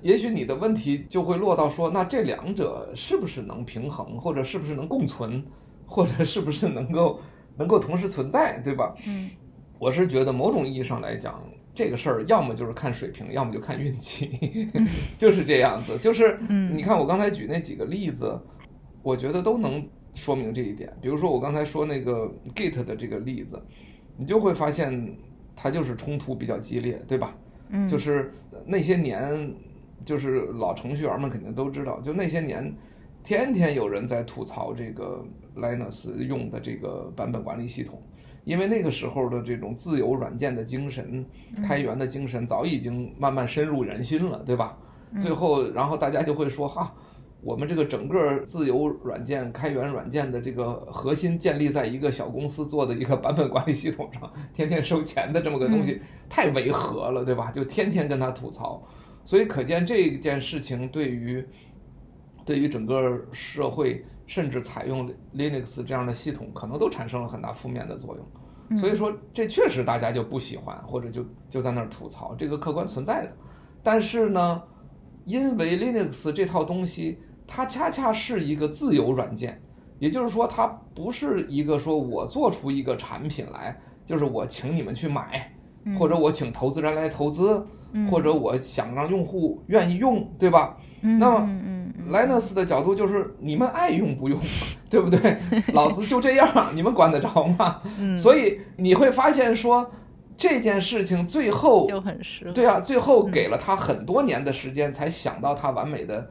也许你的问题就会落到说，那这两者是不是能平衡，或者是不是能共存，或者是不是能够能够同时存在，对吧？嗯，我是觉得某种意义上来讲，这个事儿要么就是看水平，要么就看运气，就是这样子。就是，你看我刚才举那几个例子，我觉得都能说明这一点。比如说我刚才说那个 Git 的这个例子，你就会发现它就是冲突比较激烈，对吧？嗯，就是那些年。就是老程序员们肯定都知道，就那些年，天天有人在吐槽这个 Linux 用的这个版本管理系统，因为那个时候的这种自由软件的精神、开源的精神早已经慢慢深入人心了，对吧？最后，然后大家就会说哈，我们这个整个自由软件、开源软件的这个核心建立在一个小公司做的一个版本管理系统上，天天收钱的这么个东西太违和了，对吧？就天天跟他吐槽。所以可见这件事情对于，对于整个社会，甚至采用 Linux 这样的系统，可能都产生了很大负面的作用。所以说，这确实大家就不喜欢，或者就就在那儿吐槽，这个客观存在的。但是呢，因为 Linux 这套东西，它恰恰是一个自由软件，也就是说，它不是一个说我做出一个产品来，就是我请你们去买，或者我请投资人来投资。或者我想让用户愿意用，对吧？嗯、那么 Linus 的角度就是你们爱用不用，对不对？老子就这样，你们管得着吗？嗯，所以你会发现说这件事情最后就很实。对啊，最后给了他很多年的时间才想到他完美的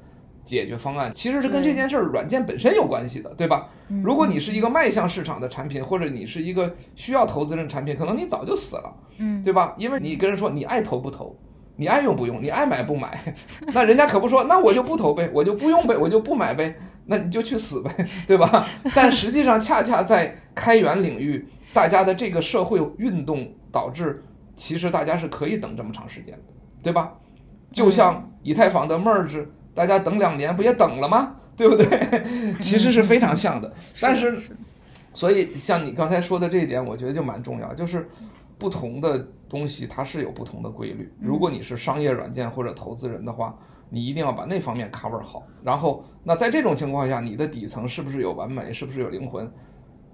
解决方案，其实是跟这件事儿软件本身有关系的，对吧？如果你是一个迈向市场的产品，或者你是一个需要投资人产品，可能你早就死了，嗯，对吧？因为你跟人说你爱投不投。你爱用不用，你爱买不买，那人家可不说，那我就不投呗，我就不用呗，我就不买呗，那你就去死呗，对吧？但实际上，恰恰在开源领域，大家的这个社会运动导致，其实大家是可以等这么长时间的，对吧？就像以太坊的 merge，大家等两年不也等了吗？对不对？其实是非常像的。但是，所以像你刚才说的这一点，我觉得就蛮重要，就是。不同的东西它是有不同的规律。如果你是商业软件或者投资人的话，你一定要把那方面 cover 好。然后，那在这种情况下，你的底层是不是有完美，是不是有灵魂？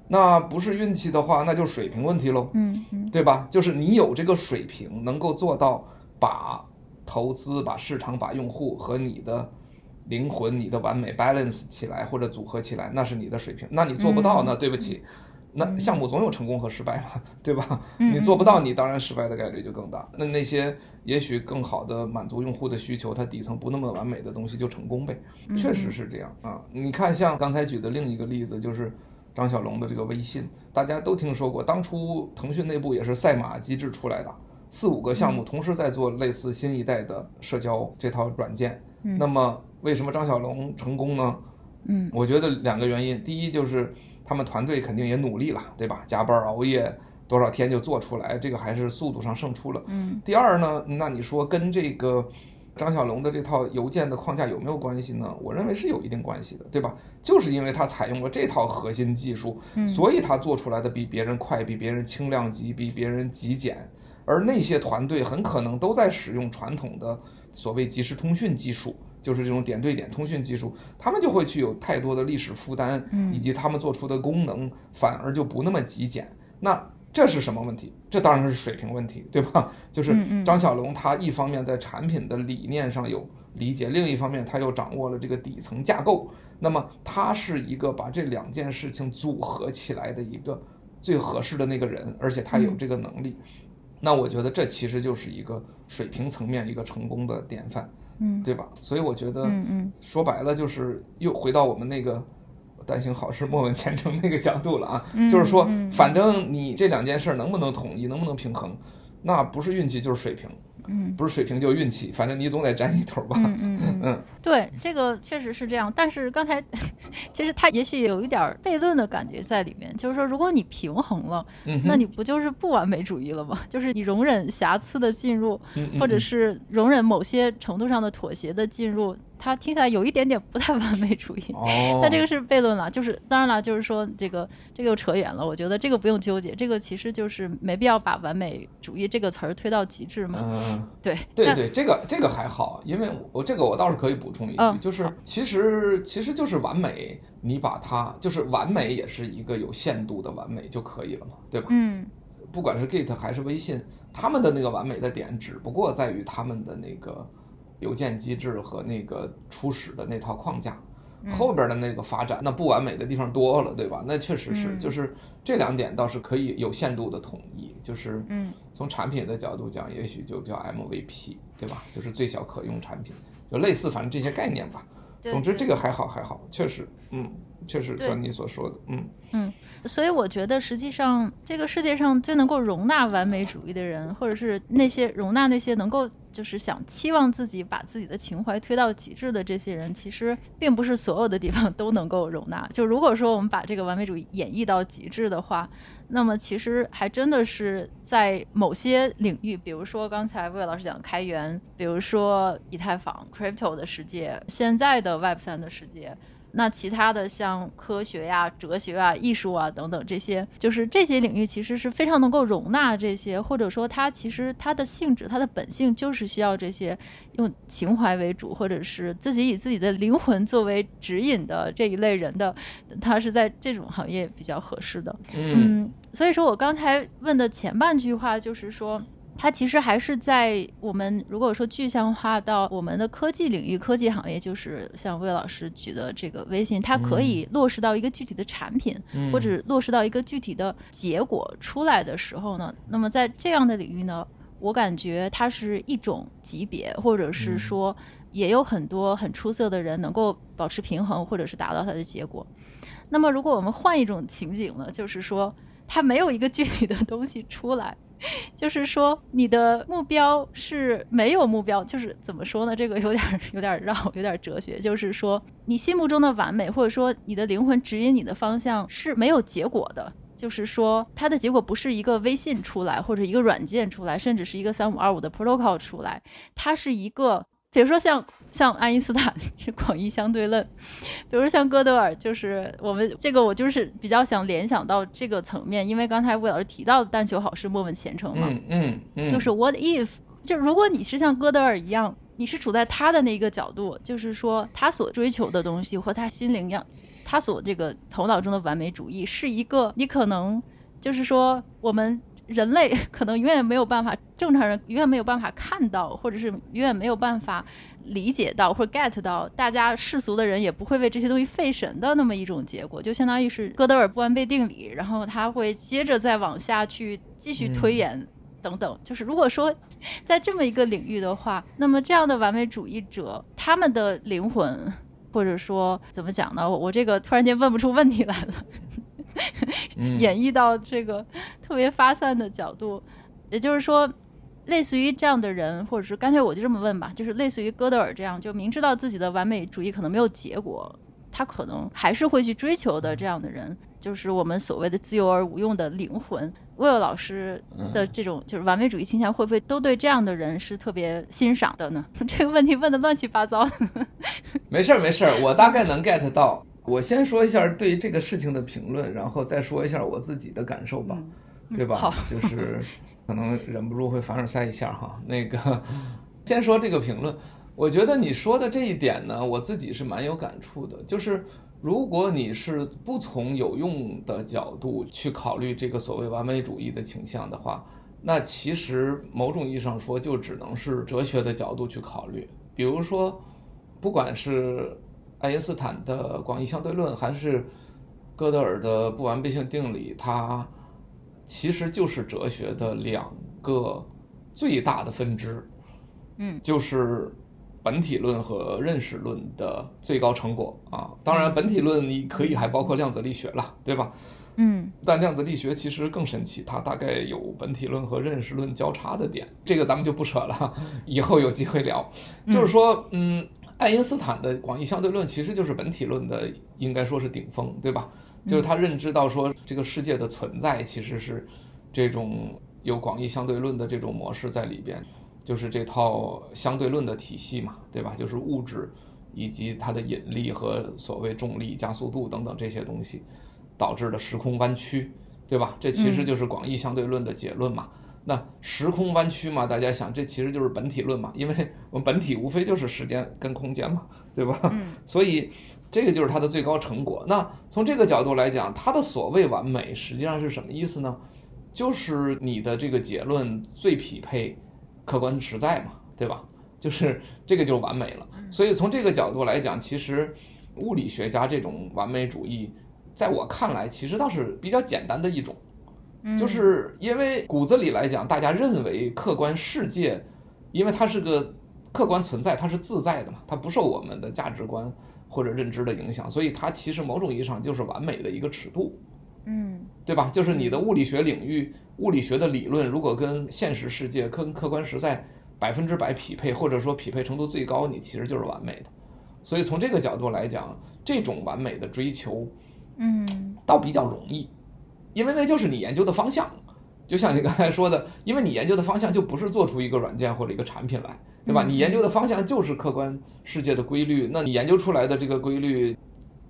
那不是运气的话，那就水平问题喽。嗯嗯，对吧？就是你有这个水平，能够做到把投资、把市场、把用户和你的灵魂、你的完美 balance 起来或者组合起来，那是你的水平。那你做不到，那对不起。那项目总有成功和失败嘛，对吧？你做不到，你当然失败的概率就更大。那那些也许更好的满足用户的需求，它底层不那么完美的东西就成功呗。确实是这样啊。你看，像刚才举的另一个例子，就是张小龙的这个微信，大家都听说过。当初腾讯内部也是赛马机制出来的，四五个项目同时在做类似新一代的社交这套软件。那么为什么张小龙成功呢？嗯，我觉得两个原因，第一就是。他们团队肯定也努力了，对吧？加班熬夜多少天就做出来，这个还是速度上胜出了。嗯。第二呢，那你说跟这个张小龙的这套邮件的框架有没有关系呢？我认为是有一定关系的，对吧？就是因为他采用了这套核心技术，所以他做出来的比别人快，比别人轻量级，比别人极简。而那些团队很可能都在使用传统的所谓即时通讯技术。就是这种点对点通讯技术，他们就会去有太多的历史负担，以及他们做出的功能反而就不那么极简。那这是什么问题？这当然是水平问题，对吧？就是张小龙他一方面在产品的理念上有理解，另一方面他又掌握了这个底层架构。那么他是一个把这两件事情组合起来的一个最合适的那个人，而且他有这个能力。那我觉得这其实就是一个水平层面一个成功的典范。嗯，对吧？所以我觉得，嗯嗯，说白了就是又回到我们那个“但行好事，莫问前程”那个角度了啊。嗯、就是说，嗯、反正你这两件事能不能统一，能不能平衡，那不是运气就是水平。嗯，不是水平就是运气，反正你总得占一头吧。嗯嗯嗯，嗯 对，这个确实是这样。但是刚才 其实他也许有一点悖论的感觉在里面，就是说，如果你平衡了，嗯、那你不就是不完美主义了吗？就是你容忍瑕疵的进入，或者是容忍某些程度上的妥协的进入。它听起来有一点点不太完美主义，哦，但这个是悖论了，就是当然了，就是说这个这个又扯远了。我觉得这个不用纠结，这个其实就是没必要把完美主义这个词儿推到极致嘛。嗯，对对对，这个这个还好，因为我这个我倒是可以补充一句，嗯、就是其实其实就是完美，你把它就是完美也是一个有限度的完美就可以了嘛，对吧？嗯，不管是 Git 还是微信，他们的那个完美的点只不过在于他们的那个。邮件机制和那个初始的那套框架，后边的那个发展，那不完美的地方多了，对吧？那确实是，就是这两点倒是可以有限度的统一，就是从产品的角度讲，也许就叫 MVP，对吧？就是最小可用产品，就类似，反正这些概念吧。总之这个还好还好，确实，嗯，确实像你所说的，嗯嗯。所以我觉得，实际上这个世界上最能够容纳完美主义的人，或者是那些容纳那些能够。就是想期望自己把自己的情怀推到极致的这些人，其实并不是所有的地方都能够容纳。就如果说我们把这个完美主义演绎到极致的话，那么其实还真的是在某些领域，比如说刚才魏老师讲开源，比如说以太坊 crypto 的世界，现在的 Web 三的世界。那其他的像科学呀、哲学啊、艺术啊等等这些，就是这些领域其实是非常能够容纳这些，或者说它其实它的性质、它的本性就是需要这些用情怀为主，或者是自己以自己的灵魂作为指引的这一类人的，他是在这种行业比较合适的。嗯，所以说我刚才问的前半句话就是说。它其实还是在我们如果说具象化到我们的科技领域、科技行业，就是像魏老师举的这个微信，它可以落实到一个具体的产品，嗯、或者落实到一个具体的结果出来的时候呢，那么在这样的领域呢，我感觉它是一种级别，或者是说也有很多很出色的人能够保持平衡，或者是达到它的结果。那么如果我们换一种情景呢，就是说它没有一个具体的东西出来。就是说，你的目标是没有目标，就是怎么说呢？这个有点有点绕，有点哲学。就是说，你心目中的完美，或者说你的灵魂指引你的方向是没有结果的。就是说，它的结果不是一个微信出来，或者一个软件出来，甚至是一个三五二五的 protocol 出来，它是一个。比如说像像爱因斯坦 是广义相对论，比如说像哥德尔，就是我们这个我就是比较想联想到这个层面，因为刚才魏老师提到的“但求好事，莫问前程”嘛，嗯嗯，嗯就是 What if？就如果你是像哥德尔一样，你是处在他的那个角度，就是说他所追求的东西或他心灵样，他所这个头脑中的完美主义是一个，你可能就是说我们。人类 可能永远没有办法，正常人永远没有办法看到，或者是永远没有办法理解到或者 get 到，大家世俗的人也不会为这些东西费神的那么一种结果，就相当于是哥德尔不完备定理，然后他会接着再往下去继续推演等等。就是如果说 在这么一个领域的话，那么这样的完美主义者，他们的灵魂，或者说怎么讲呢？我我这个突然间问不出问题来了。演绎到这个特别发散的角度，也就是说，类似于这样的人，或者是干脆我就这么问吧，就是类似于哥德尔这样，就明知道自己的完美主义可能没有结果，他可能还是会去追求的这样的人，就是我们所谓的自由而无用的灵魂。Will 老师的这种就是完美主义倾向，会不会都对这样的人是特别欣赏的呢？这个问题问的乱七八糟。没事儿没事儿，我大概能 get 到。我先说一下对这个事情的评论，然后再说一下我自己的感受吧，嗯、对吧？好 就是可能忍不住会凡尔赛一下哈。那个，先说这个评论，我觉得你说的这一点呢，我自己是蛮有感触的。就是如果你是不从有用的角度去考虑这个所谓完美主义的倾向的话，那其实某种意义上说，就只能是哲学的角度去考虑。比如说，不管是爱因斯坦的广义相对论还是哥德尔的不完备性定理，它其实就是哲学的两个最大的分支，嗯，就是本体论和认识论的最高成果啊。当然，本体论你可以还包括量子力学了，对吧？嗯，但量子力学其实更神奇，它大概有本体论和认识论交叉的点，这个咱们就不扯了，以后有机会聊。就是说，嗯。爱因斯坦的广义相对论其实就是本体论的，应该说是顶峰，对吧？就是他认知到说这个世界的存在其实是这种有广义相对论的这种模式在里边，就是这套相对论的体系嘛，对吧？就是物质以及它的引力和所谓重力、加速度等等这些东西导致的时空弯曲，对吧？这其实就是广义相对论的结论嘛。那时空弯曲嘛，大家想，这其实就是本体论嘛，因为我们本体无非就是时间跟空间嘛，对吧？嗯。所以这个就是它的最高成果。那从这个角度来讲，它的所谓完美实际上是什么意思呢？就是你的这个结论最匹配客观实在嘛，对吧？就是这个就完美了。所以从这个角度来讲，其实物理学家这种完美主义，在我看来，其实倒是比较简单的一种。就是因为骨子里来讲，大家认为客观世界，因为它是个客观存在，它是自在的嘛，它不受我们的价值观或者认知的影响，所以它其实某种意义上就是完美的一个尺度，嗯，对吧？就是你的物理学领域、物理学的理论，如果跟现实世界、跟客观实在百分之百匹配，或者说匹配程度最高，你其实就是完美的。所以从这个角度来讲，这种完美的追求，嗯，倒比较容易。因为那就是你研究的方向，就像你刚才说的，因为你研究的方向就不是做出一个软件或者一个产品来，对吧？你研究的方向就是客观世界的规律，那你研究出来的这个规律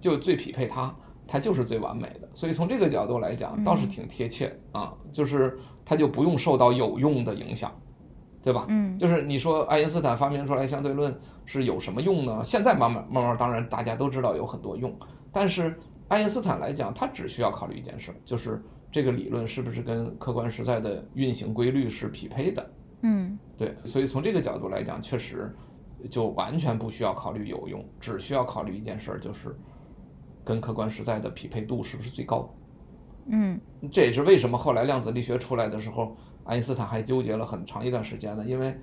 就最匹配它，它就是最完美的。所以从这个角度来讲，倒是挺贴切啊，就是它就不用受到有用的影响，对吧？嗯，就是你说爱因斯坦发明出来相对论是有什么用呢？现在慢慢慢慢，当然大家都知道有很多用，但是。爱因斯坦来讲，他只需要考虑一件事，就是这个理论是不是跟客观实在的运行规律是匹配的？嗯，对，所以从这个角度来讲，确实就完全不需要考虑有用，只需要考虑一件事儿，就是跟客观实在的匹配度是不是最高。嗯，这也是为什么后来量子力学出来的时候，爱因斯坦还纠结了很长一段时间呢，因为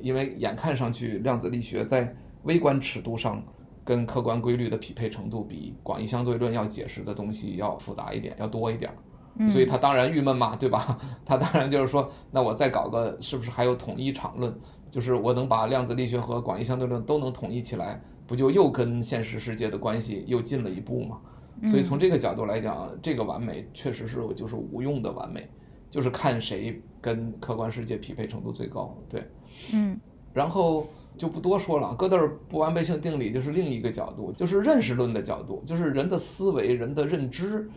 因为眼看上去量子力学在微观尺度上跟客观规律的匹配程度比广义相对论要解释的东西要复杂一点，要多一点，所以他当然郁闷嘛，对吧？他当然就是说，那我再搞个是不是还有统一场论，就是我能把量子力学和广义相对论都能统一起来，不就又跟现实世界的关系又近了一步吗？所以从这个角度来讲，这个完美确实是就是无用的完美，就是看谁跟客观世界匹配程度最高。对，嗯，然后就不多说了。哥德尔不完备性定理就是另一个角度，就是认识论的角度，就是人的思维、人的认知、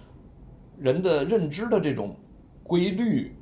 人的认知的这种规律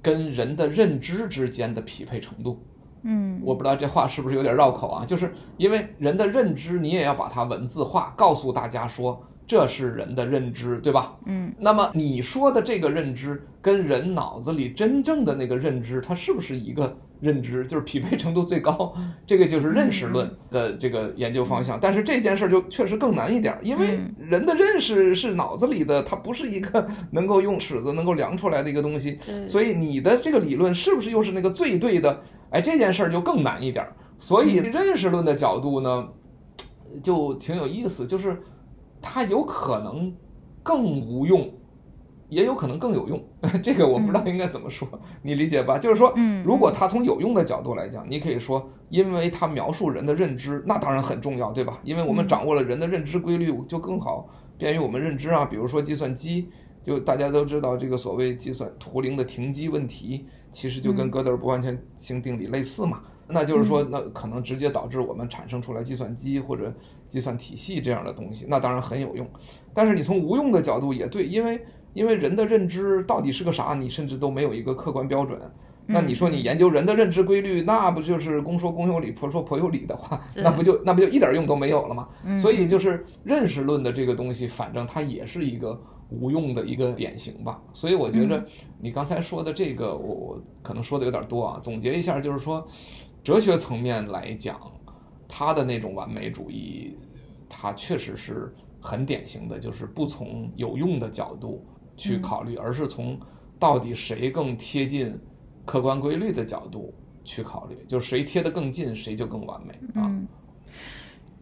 跟人的认知之间的匹配程度。嗯，我不知道这话是不是有点绕口啊？就是因为人的认知，你也要把它文字化，告诉大家说。这是人的认知，对吧？嗯，那么你说的这个认知跟人脑子里真正的那个认知，它是不是一个认知？就是匹配程度最高，这个就是认识论的这个研究方向。但是这件事就确实更难一点，因为人的认识是脑子里的，它不是一个能够用尺子能够量出来的一个东西。所以你的这个理论是不是又是那个最对的？哎，这件事儿就更难一点。所以认识论的角度呢，就挺有意思，就是。它有可能更无用，也有可能更有用。这个我不知道应该怎么说，嗯、你理解吧？就是说，如果他从有用的角度来讲，你可以说，因为它描述人的认知，那当然很重要，对吧？因为我们掌握了人的认知规律，就更好便于我们认知啊。比如说计算机，就大家都知道这个所谓计算图灵的停机问题，其实就跟哥德尔不完全性定理类似嘛。那就是说，那可能直接导致我们产生出来计算机或者。计算体系这样的东西，那当然很有用，但是你从无用的角度也对，因为因为人的认知到底是个啥，你甚至都没有一个客观标准。那你说你研究人的认知规律，那不就是公说公有理，婆说婆有理的话，那不就那不就一点用都没有了吗？所以就是认识论的这个东西，反正它也是一个无用的一个典型吧。所以我觉着你刚才说的这个，我我可能说的有点多啊。总结一下，就是说哲学层面来讲。他的那种完美主义，它确实是很典型的，就是不从有用的角度去考虑，而是从到底谁更贴近客观规律的角度去考虑，就谁贴得更近，谁就更完美啊。嗯，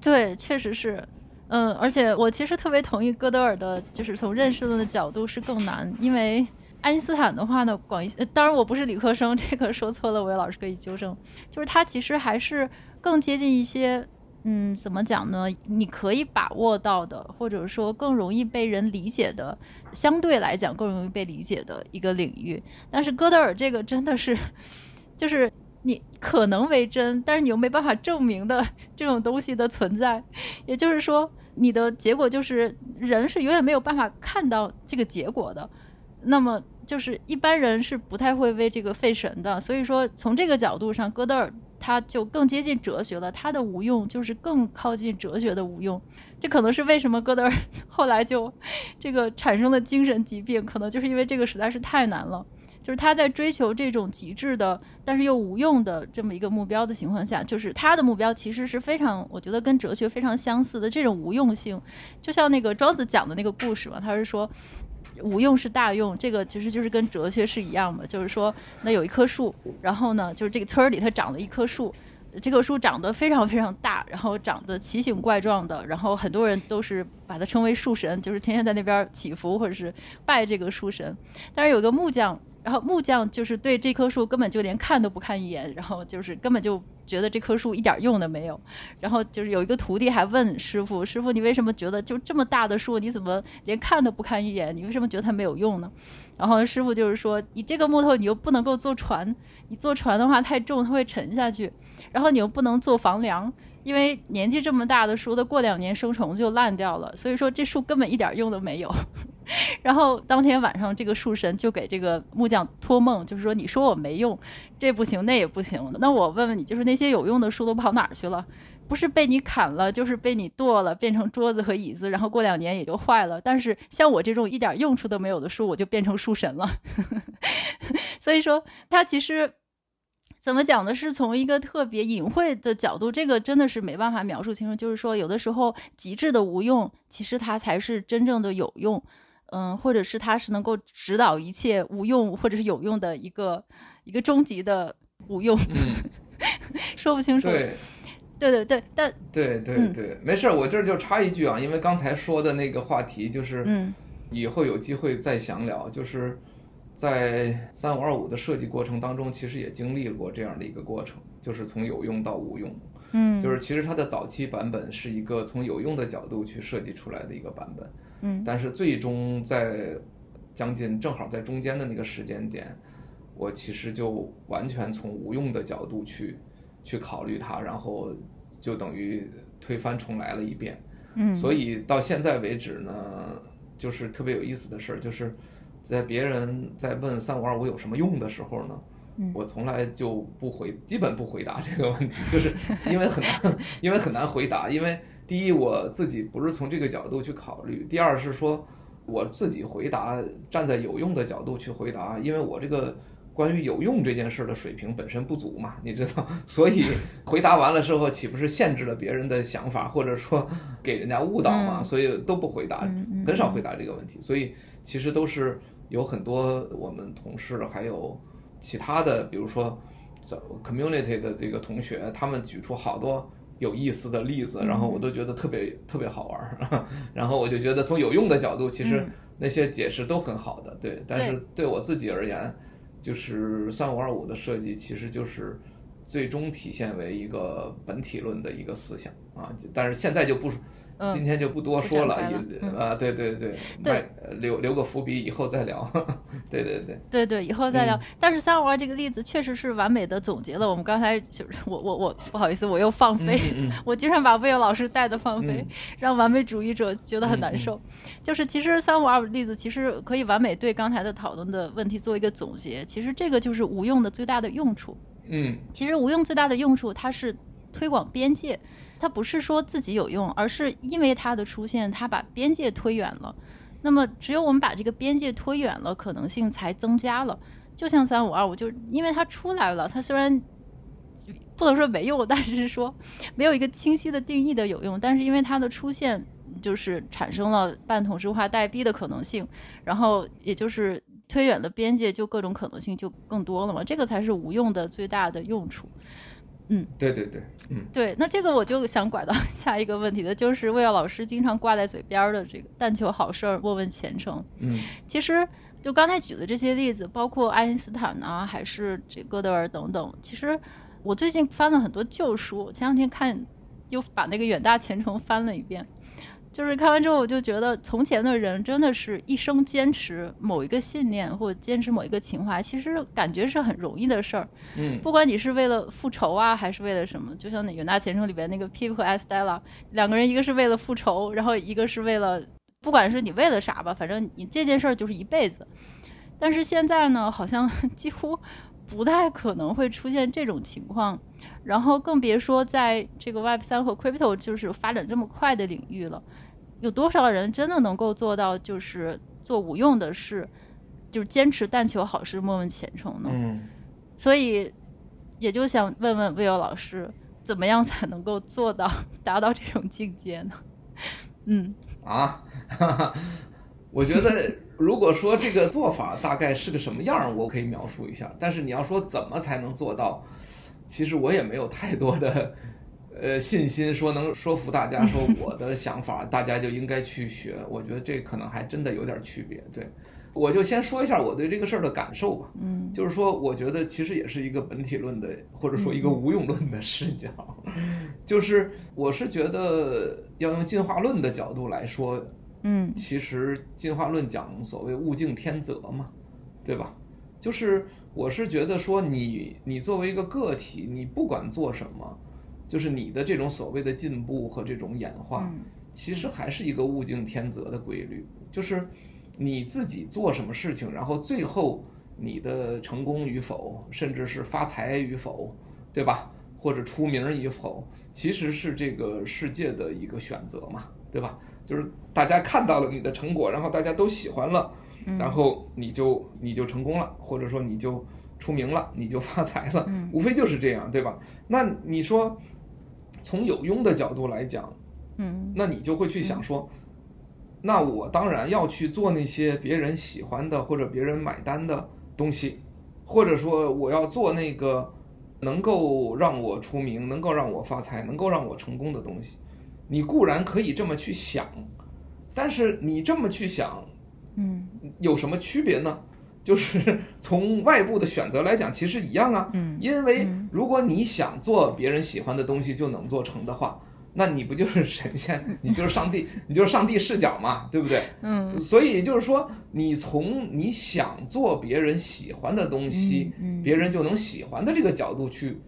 对，确实是，嗯，而且我其实特别同意哥德尔的，就是从认识论的角度是更难，因为爱因斯坦的话呢，广义，当然我不是理科生，这个说错了，我也老师可以纠正，就是他其实还是。更接近一些，嗯，怎么讲呢？你可以把握到的，或者说更容易被人理解的，相对来讲更容易被理解的一个领域。但是哥德尔这个真的是，就是你可能为真，但是你又没办法证明的这种东西的存在。也就是说，你的结果就是人是永远没有办法看到这个结果的。那么就是一般人是不太会为这个费神的。所以说，从这个角度上，哥德尔。它就更接近哲学了，它的无用就是更靠近哲学的无用，这可能是为什么戈德尔后来就这个产生了精神疾病，可能就是因为这个实在是太难了。就是他在追求这种极致的，但是又无用的这么一个目标的情况下，就是他的目标其实是非常，我觉得跟哲学非常相似的这种无用性，就像那个庄子讲的那个故事嘛，他是说。无用是大用，这个其实就是跟哲学是一样的，就是说，那有一棵树，然后呢，就是这个村儿里它长了一棵树，这棵树长得非常非常大，然后长得奇形怪状的，然后很多人都是把它称为树神，就是天天在那边祈福或者是拜这个树神。但是有个木匠，然后木匠就是对这棵树根本就连看都不看一眼，然后就是根本就。觉得这棵树一点用都没有，然后就是有一个徒弟还问师傅：“师傅，你为什么觉得就这么大的树，你怎么连看都不看一眼？你为什么觉得它没有用呢？”然后师傅就是说：“你这个木头你又不能够做船，你做船的话太重，它会沉下去。然后你又不能做房梁，因为年纪这么大的树，它过两年生虫就烂掉了。所以说这树根本一点用都没有。”然后当天晚上，这个树神就给这个木匠托梦，就是说：“你说我没用，这不行，那也不行。那我问问你，就是那些有用的树都跑哪儿去了？不是被你砍了，就是被你剁了，变成桌子和椅子，然后过两年也就坏了。但是像我这种一点用处都没有的书，我就变成树神了。所以说，它其实怎么讲呢？是从一个特别隐晦的角度，这个真的是没办法描述清楚。就是说，有的时候极致的无用，其实它才是真正的有用。嗯，或者是它是能够指导一切无用或者是有用的一个一个终极的无用。嗯，说不清楚。对。对对对，但对对对，没事，我这儿就插一句啊，因为刚才说的那个话题就是，嗯，以后有机会再详聊，就是在三五二五的设计过程当中，其实也经历过这样的一个过程，就是从有用到无用，嗯，就是其实它的早期版本是一个从有用的角度去设计出来的一个版本，嗯，但是最终在将近正好在中间的那个时间点，我其实就完全从无用的角度去。去考虑它，然后就等于推翻重来了一遍。嗯，所以到现在为止呢，就是特别有意思的事儿，就是在别人在问三五二五有什么用的时候呢，嗯，我从来就不回，基本不回答这个问题，就是 因为很难，因为很难回答。因为第一，我自己不是从这个角度去考虑；第二是说，我自己回答站在有用的角度去回答，因为我这个。关于有用这件事的水平本身不足嘛，你知道，所以回答完了之后，岂不是限制了别人的想法，或者说给人家误导嘛？所以都不回答，很少回答这个问题。所以其实都是有很多我们同事还有其他的，比如说 community 的这个同学，他们举出好多有意思的例子，然后我都觉得特别特别好玩。然后我就觉得从有用的角度，其实那些解释都很好的，对。但是对我自己而言，就是三五二五的设计，其实就是最终体现为一个本体论的一个思想啊。但是现在就不，今天就不多说了，啊，对对对，对，留留个伏笔，以后再聊。对对对，对对，以后再聊。嗯、但是三五二这个例子确实是完美的总结了我们刚才就是我我我不好意思，我又放飞，我经常把魏友老师带的放飞，嗯、让完美主义者觉得很难受。就是其实三五二五例子其实可以完美对刚才的讨论的问题做一个总结。其实这个就是无用的最大的用处。嗯，其实无用最大的用处，它是推广边界。它不是说自己有用，而是因为它的出现，它把边界推远了。那么，只有我们把这个边界推远了，可能性才增加了。就像三五二五，就因为它出来了，它虽然不能说没用，但是说没有一个清晰的定义的有用，但是因为它的出现，就是产生了半同质化代币的可能性，然后也就是推远了边界，就各种可能性就更多了嘛。这个才是无用的最大的用处。嗯，对对对，嗯，对，那这个我就想拐到下一个问题的，就是魏耀老师经常挂在嘴边的这个“但求好事，莫问前程”。嗯，其实就刚才举的这些例子，包括爱因斯坦啊，还是这哥德尔等等，其实我最近翻了很多旧书，前两天看又把那个《远大前程》翻了一遍。就是看完之后，我就觉得从前的人真的是一生坚持某一个信念或者坚持某一个情怀，其实感觉是很容易的事儿。嗯，不管你是为了复仇啊，还是为了什么，就像那《远大前程》里边那个 Pip 和 Estella 两个人，一个是为了复仇，然后一个是为了，不管是你为了啥吧，反正你这件事儿就是一辈子。但是现在呢，好像 几乎不太可能会出现这种情况，然后更别说在这个 Web 三和 Crypto 就是发展这么快的领域了。有多少人真的能够做到，就是做无用的事，就是坚持但求好事，莫问前程呢？嗯，所以也就想问问魏友老师，怎么样才能够做到达到这种境界呢？嗯啊哈哈，我觉得如果说这个做法大概是个什么样，我可以描述一下。但是你要说怎么才能做到，其实我也没有太多的。呃，信心说能说服大家，说我的想法，大家就应该去学。我觉得这可能还真的有点区别。对，我就先说一下我对这个事儿的感受吧。嗯，就是说，我觉得其实也是一个本体论的，或者说一个无用论的视角。就是我是觉得要用进化论的角度来说，嗯，其实进化论讲所谓物竞天择嘛，对吧？就是我是觉得说你你作为一个个体，你不管做什么。就是你的这种所谓的进步和这种演化，其实还是一个物竞天择的规律。就是你自己做什么事情，然后最后你的成功与否，甚至是发财与否，对吧？或者出名与否，其实是这个世界的一个选择嘛，对吧？就是大家看到了你的成果，然后大家都喜欢了，然后你就你就成功了，或者说你就出名了，你就发财了，无非就是这样，对吧？那你说从有用的角度来讲，嗯，那你就会去想说，那我当然要去做那些别人喜欢的或者别人买单的东西，或者说我要做那个能够让我出名、能够让我发财、能够让我成功的东西。你固然可以这么去想，但是你这么去想，嗯，有什么区别呢？就是 从外部的选择来讲，其实一样啊。嗯，因为如果你想做别人喜欢的东西就能做成的话，那你不就是神仙？你就是上帝，你就是上帝视角嘛，对不对？嗯，所以就是说，你从你想做别人喜欢的东西，别人就能喜欢的这个角度去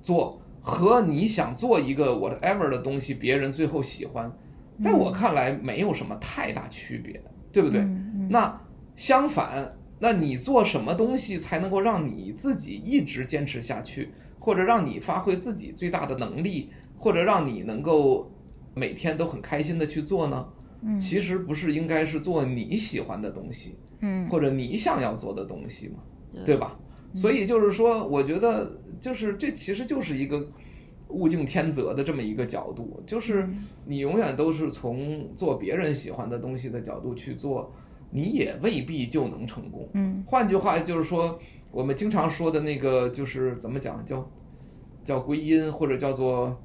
做。和你想做一个 whatever 的东西，别人最后喜欢，在我看来没有什么太大区别，对不对？那相反，那你做什么东西才能够让你自己一直坚持下去，或者让你发挥自己最大的能力，或者让你能够每天都很开心的去做呢？其实不是应该是做你喜欢的东西，嗯或者你想要做的东西嘛？对吧？所以就是说，我觉得就是这其实就是一个物竞天择的这么一个角度，就是你永远都是从做别人喜欢的东西的角度去做，你也未必就能成功。嗯，换句话就是说，我们经常说的那个就是怎么讲，叫叫归因或者叫做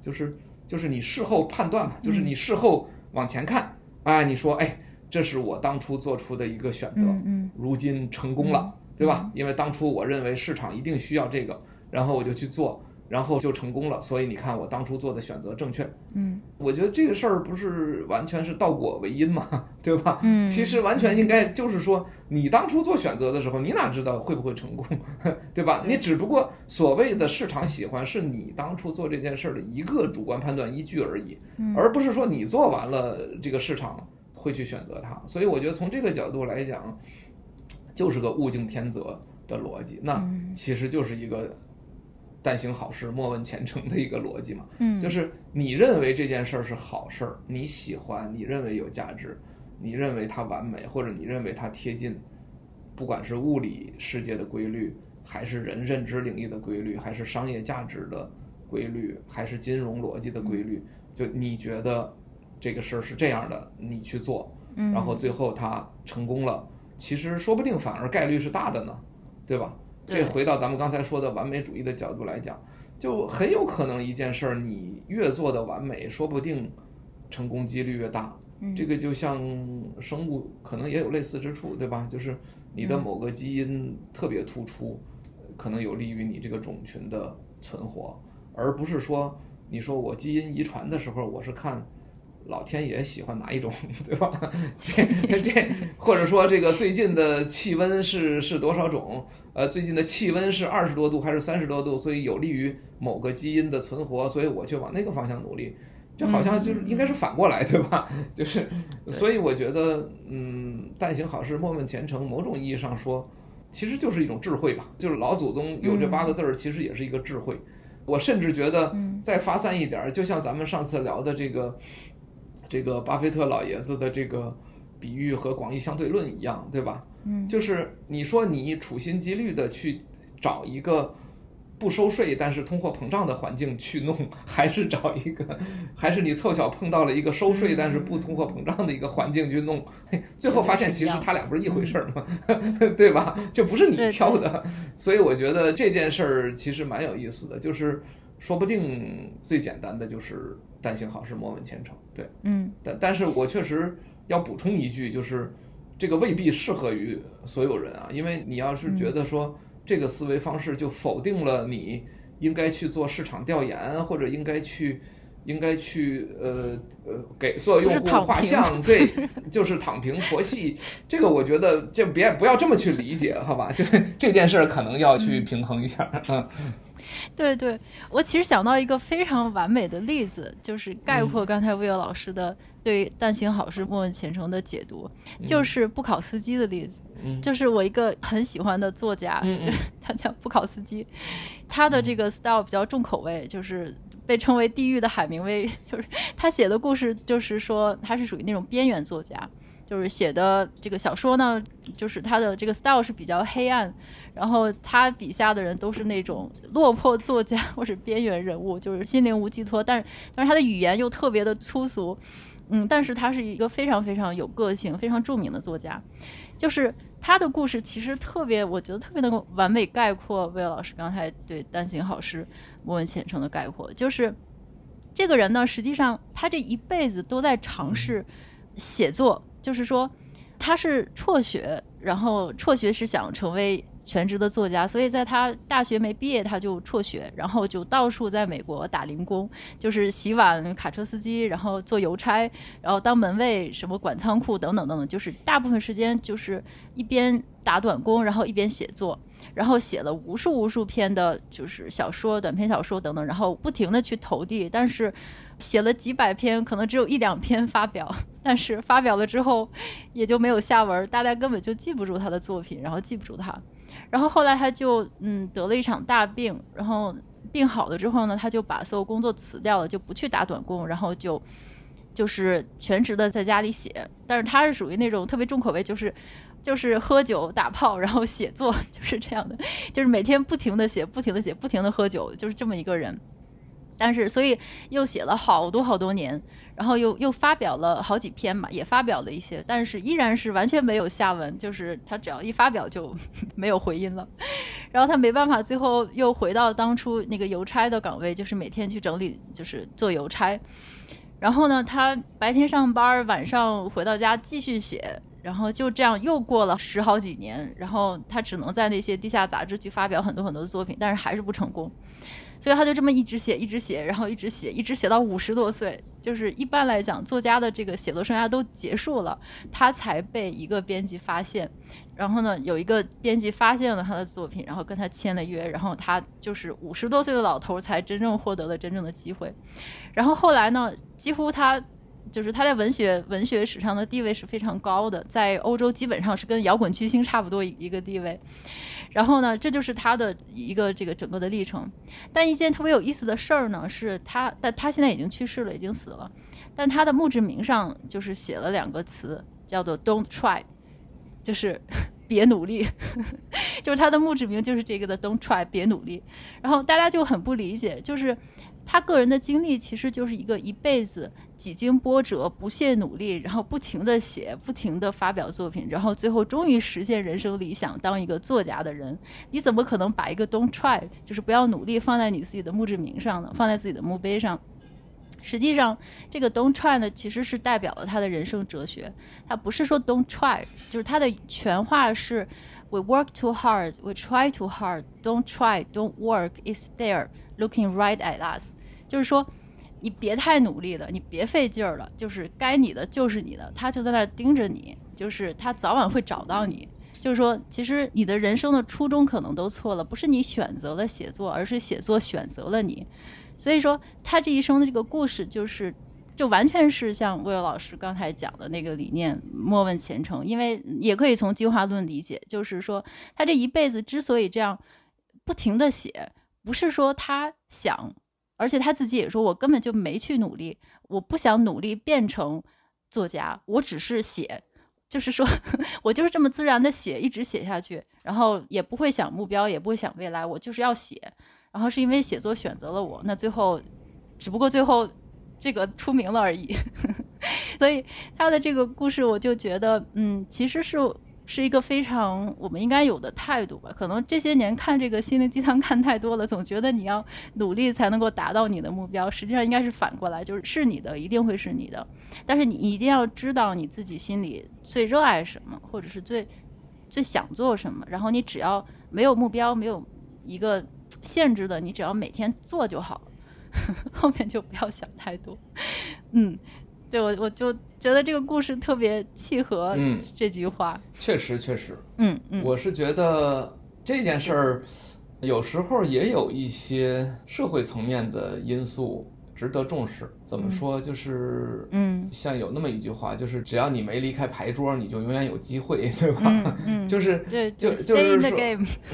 就是就是你事后判断嘛，就是你事后往前看，啊，你说哎，这是我当初做出的一个选择，嗯，如今成功了。对吧？因为当初我认为市场一定需要这个，然后我就去做，然后就成功了。所以你看，我当初做的选择正确。嗯，我觉得这个事儿不是完全是倒果为因嘛，对吧？嗯，其实完全应该就是说，你当初做选择的时候，你哪知道会不会成功，对吧？你只不过所谓的市场喜欢，是你当初做这件事儿的一个主观判断依据而已，而不是说你做完了这个市场会去选择它。所以我觉得从这个角度来讲。就是个物竞天择的逻辑，那其实就是一个“但行好事，莫问前程”的一个逻辑嘛。嗯，就是你认为这件事儿是好事儿，你喜欢，你认为有价值，你认为它完美，或者你认为它贴近，不管是物理世界的规律，还是人认知领域的规律，还是商业价值的规律，还是金融逻辑的规律，就你觉得这个事儿是这样的，你去做，然后最后它成功了。其实说不定反而概率是大的呢，对吧？这回到咱们刚才说的完美主义的角度来讲，就很有可能一件事儿你越做的完美，说不定成功几率越大。这个就像生物可能也有类似之处，对吧？就是你的某个基因特别突出，可能有利于你这个种群的存活，而不是说你说我基因遗传的时候，我是看。老天爷喜欢哪一种，对吧？这这，或者说这个最近的气温是是多少种？呃，最近的气温是二十多度还是三十多度？所以有利于某个基因的存活，所以我就往那个方向努力。这好像就是应该是反过来，对吧？就是，所以我觉得，嗯，但行好事，莫问前程。某种意义上说，其实就是一种智慧吧。就是老祖宗有这八个字儿，其实也是一个智慧。我甚至觉得再发散一点，就像咱们上次聊的这个。这个巴菲特老爷子的这个比喻和广义相对论一样，对吧？嗯，就是你说你处心积虑的去找一个不收税但是通货膨胀的环境去弄，还是找一个，还是你凑巧碰到了一个收税但是不通货膨胀的一个环境去弄，最后发现其实他俩不是一回事儿吗？对吧？就不是你挑的，所以我觉得这件事儿其实蛮有意思的，就是说不定最简单的就是。但行好事，莫问前程。对，嗯，但但是我确实要补充一句，就是这个未必适合于所有人啊，因为你要是觉得说这个思维方式就否定了你应该去做市场调研，或者应该去应该去呃呃给做用户画就是像，对，就是躺平佛系。这个我觉得就别不要这么去理解，好吧？就是这件事儿可能要去平衡一下。嗯，对对，我其实想到一个非常完美的例子，就是概括刚才 Will 老师的对“但行好事，莫问前程”的解读，嗯、就是布考斯基的例子。嗯，就是我一个很喜欢的作家，嗯嗯就是他叫布考斯基，他的这个 style 比较重口味，就是。被称为“地狱的海明威”，就是他写的故事，就是说他是属于那种边缘作家，就是写的这个小说呢，就是他的这个 style 是比较黑暗，然后他笔下的人都是那种落魄作家或者边缘人物，就是心灵无寄托，但是但是他的语言又特别的粗俗，嗯，但是他是一个非常非常有个性、非常著名的作家，就是。他的故事其实特别，我觉得特别能够完美概括魏老师刚才对“但行好事，莫问前程”的概括。就是这个人呢，实际上他这一辈子都在尝试写作，就是说他是辍学，然后辍学是想成为。全职的作家，所以在他大学没毕业，他就辍学，然后就到处在美国打零工，就是洗碗、卡车司机，然后做邮差，然后当门卫，什么管仓库等等等等，就是大部分时间就是一边打短工，然后一边写作，然后写了无数无数篇的，就是小说、短篇小说等等，然后不停地去投递，但是写了几百篇，可能只有一两篇发表，但是发表了之后也就没有下文，大家根本就记不住他的作品，然后记不住他。然后后来他就嗯得了一场大病，然后病好了之后呢，他就把所有工作辞掉了，就不去打短工，然后就就是全职的在家里写。但是他是属于那种特别重口味，就是就是喝酒打炮，然后写作，就是这样的，就是每天不停的写，不停的写，不停的喝酒，就是这么一个人。但是所以又写了好多好多年。然后又又发表了好几篇嘛，也发表了一些，但是依然是完全没有下文，就是他只要一发表就 没有回音了。然后他没办法，最后又回到当初那个邮差的岗位，就是每天去整理，就是做邮差。然后呢，他白天上班，晚上回到家继续写，然后就这样又过了十好几年。然后他只能在那些地下杂志去发表很多很多的作品，但是还是不成功。所以他就这么一直写，一直写，然后一直写，一直写到五十多岁。就是一般来讲，作家的这个写作生涯都结束了，他才被一个编辑发现。然后呢，有一个编辑发现了他的作品，然后跟他签了约，然后他就是五十多岁的老头才真正获得了真正的机会。然后后来呢，几乎他就是他在文学文学史上的地位是非常高的，在欧洲基本上是跟摇滚巨星差不多一个地位。然后呢，这就是他的一个这个整个的历程。但一件特别有意思的事儿呢，是他，但他现在已经去世了，已经死了。但他的墓志铭上就是写了两个词，叫做 “Don't try”，就是别努力。就是他的墓志铭就是这个的 “Don't try”，别努力。然后大家就很不理解，就是他个人的经历其实就是一个一辈子。几经波折，不懈努力，然后不停地写，不停地发表作品，然后最后终于实现人生理想，当一个作家的人，你怎么可能把一个 "Don't try"，就是不要努力，放在你自己的墓志铭上呢？放在自己的墓碑上？实际上，这个 "Don't try" 呢，其实是代表了他的人生哲学。他不是说 "Don't try"，就是他的全话是 "We work too hard, we try too hard, don't try, don't work. Is there, looking right at us"，就是说。你别太努力了，你别费劲儿了，就是该你的就是你的，他就在那儿盯着你，就是他早晚会找到你。就是说，其实你的人生的初衷可能都错了，不是你选择了写作，而是写作选择了你。所以说，他这一生的这个故事，就是就完全是像魏老师刚才讲的那个理念，莫问前程。因为也可以从进化论理解，就是说他这一辈子之所以这样不停地写，不是说他想。而且他自己也说，我根本就没去努力，我不想努力变成作家，我只是写，就是说 我就是这么自然的写，一直写下去，然后也不会想目标，也不会想未来，我就是要写，然后是因为写作选择了我，那最后，只不过最后这个出名了而已，所以他的这个故事，我就觉得，嗯，其实是。是一个非常我们应该有的态度吧。可能这些年看这个心灵鸡汤看太多了，总觉得你要努力才能够达到你的目标。实际上应该是反过来，就是是你的一定会是你的，但是你一定要知道你自己心里最热爱什么，或者是最最想做什么。然后你只要没有目标，没有一个限制的，你只要每天做就好了。后面就不要想太多。嗯，对我我就觉得这个故事特别契合这句话。嗯、确实确实，嗯嗯，我是觉得这件事儿有时候也有一些社会层面的因素。值得重视，怎么说？就是，嗯，像有那么一句话，就是只要你没离开牌桌，你就永远有机会，对吧？嗯 嗯、就是，对，就就是说，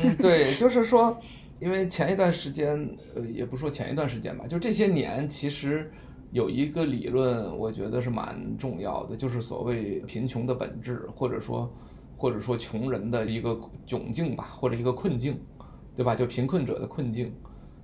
嗯，对，就是说，因为前一段时间，呃，也不说前一段时间吧，就这些年，其实有一个理论，我觉得是蛮重要的，就是所谓贫穷的本质，或者说，或者说穷人的一个窘境吧，或者一个困境，对吧？就贫困者的困境。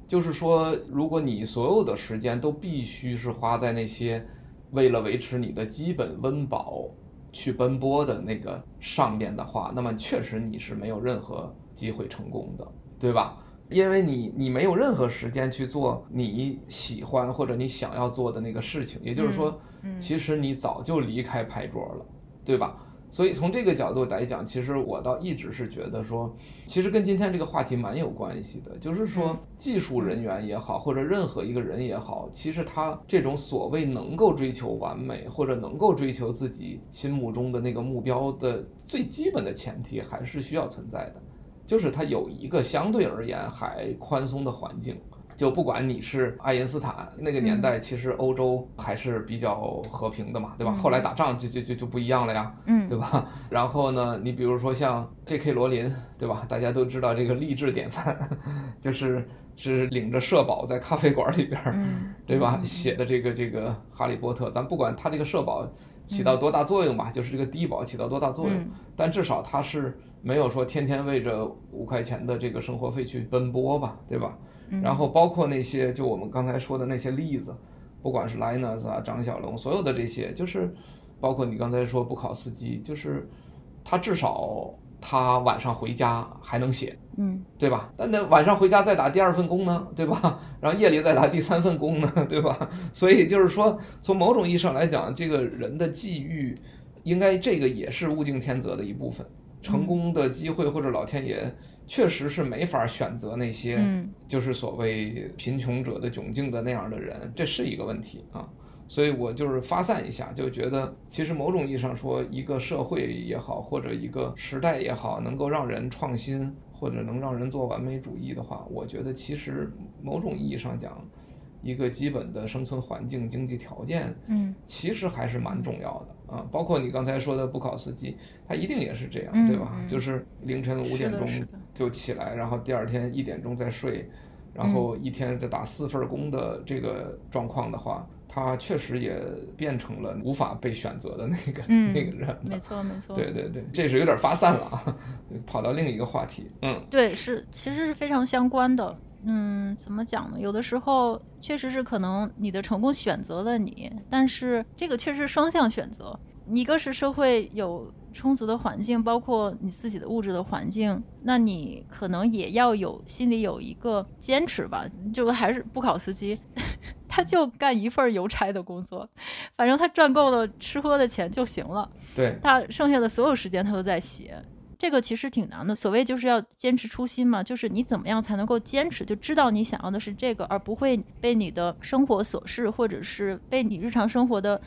就是说，如果你所有的时间都必须是花在那些为了维持你的基本温饱去奔波的那个上面的话，那么确实你是没有任何机会成功的，对吧？因为你你没有任何时间去做你喜欢或者你想要做的那个事情，也就是说，其实你早就离开牌桌了，对吧？所以从这个角度来讲，其实我倒一直是觉得说，其实跟今天这个话题蛮有关系的。就是说，技术人员也好，或者任何一个人也好，其实他这种所谓能够追求完美，或者能够追求自己心目中的那个目标的最基本的前提，还是需要存在的，就是它有一个相对而言还宽松的环境。就不管你是爱因斯坦那个年代，其实欧洲还是比较和平的嘛，对吧？后来打仗就就就就不一样了呀，嗯，对吧？然后呢，你比如说像 J.K. 罗琳，对吧？大家都知道这个励志典范，就是是领着社保在咖啡馆里边，对吧？写的这个这个哈利波特，咱不管他这个社保起到多大作用吧，就是这个低保起到多大作用，但至少他是没有说天天为着五块钱的这个生活费去奔波吧，对吧？然后包括那些，就我们刚才说的那些例子，不管是 Linus 啊、张小龙，所有的这些，就是包括你刚才说不考司机，就是他至少他晚上回家还能写，嗯，对吧？但那晚上回家再打第二份工呢，对吧？然后夜里再打第三份工呢，对吧？所以就是说，从某种意义上来讲，这个人的际遇，应该这个也是物竞天择的一部分，成功的机会或者老天爷。确实是没法选择那些，就是所谓贫穷者的窘境的那样的人，这是一个问题啊。所以我就是发散一下，就觉得其实某种意义上说，一个社会也好，或者一个时代也好，能够让人创新，或者能让人做完美主义的话，我觉得其实某种意义上讲，一个基本的生存环境、经济条件，嗯，其实还是蛮重要的。啊，包括你刚才说的布考斯基，他一定也是这样，嗯、对吧？嗯、就是凌晨五点钟就起来，然后第二天一点钟再睡，然后一天再打四份工的这个状况的话，他确实也变成了无法被选择的那个、嗯、那个人。没错，没错。对对对，这是有点发散了啊，跑到另一个话题。嗯，对，是其实是非常相关的。嗯，怎么讲呢？有的时候确实是可能你的成功选择了你，但是这个确实是双向选择。一个是社会有充足的环境，包括你自己的物质的环境，那你可能也要有心里有一个坚持吧。就还是不考司机，他就干一份邮差的工作，反正他赚够了吃喝的钱就行了。对，他剩下的所有时间他都在写。这个其实挺难的，所谓就是要坚持初心嘛，就是你怎么样才能够坚持，就知道你想要的是这个，而不会被你的生活琐事或者是被你日常生活的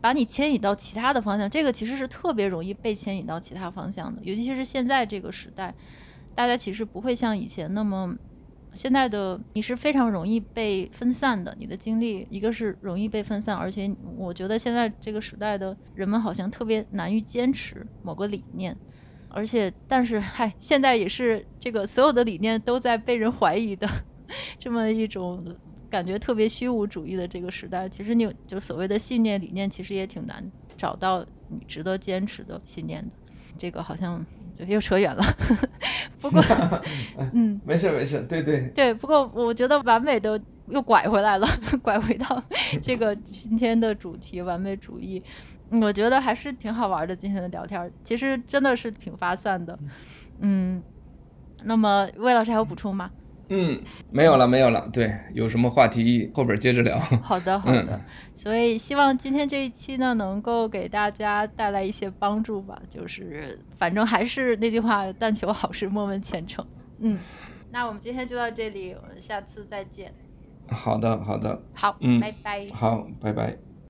把你牵引到其他的方向。这个其实是特别容易被牵引到其他方向的，尤其是现在这个时代，大家其实不会像以前那么，现在的你是非常容易被分散的，你的精力一个是容易被分散，而且我觉得现在这个时代的人们好像特别难于坚持某个理念。而且，但是，嗨，现在也是这个所有的理念都在被人怀疑的，这么一种感觉特别虚无主义的这个时代。其实，你就所谓的信念理念，其实也挺难找到你值得坚持的信念的。这个好像又扯远了，不过，嗯，没事没事，对对对。不过，我觉得完美的又拐回来了，拐回到这个今天的主题——完美主义。我觉得还是挺好玩的，今天的聊天其实真的是挺发散的，嗯。那么魏老师还有补充吗？嗯，没有了，没有了。对，有什么话题后边接着聊。好的，好的。嗯、所以希望今天这一期呢，能够给大家带来一些帮助吧。就是反正还是那句话，但求好事，莫问前程。嗯，那我们今天就到这里，我们下次再见。好的，好的，好，嗯拜拜。好，拜拜。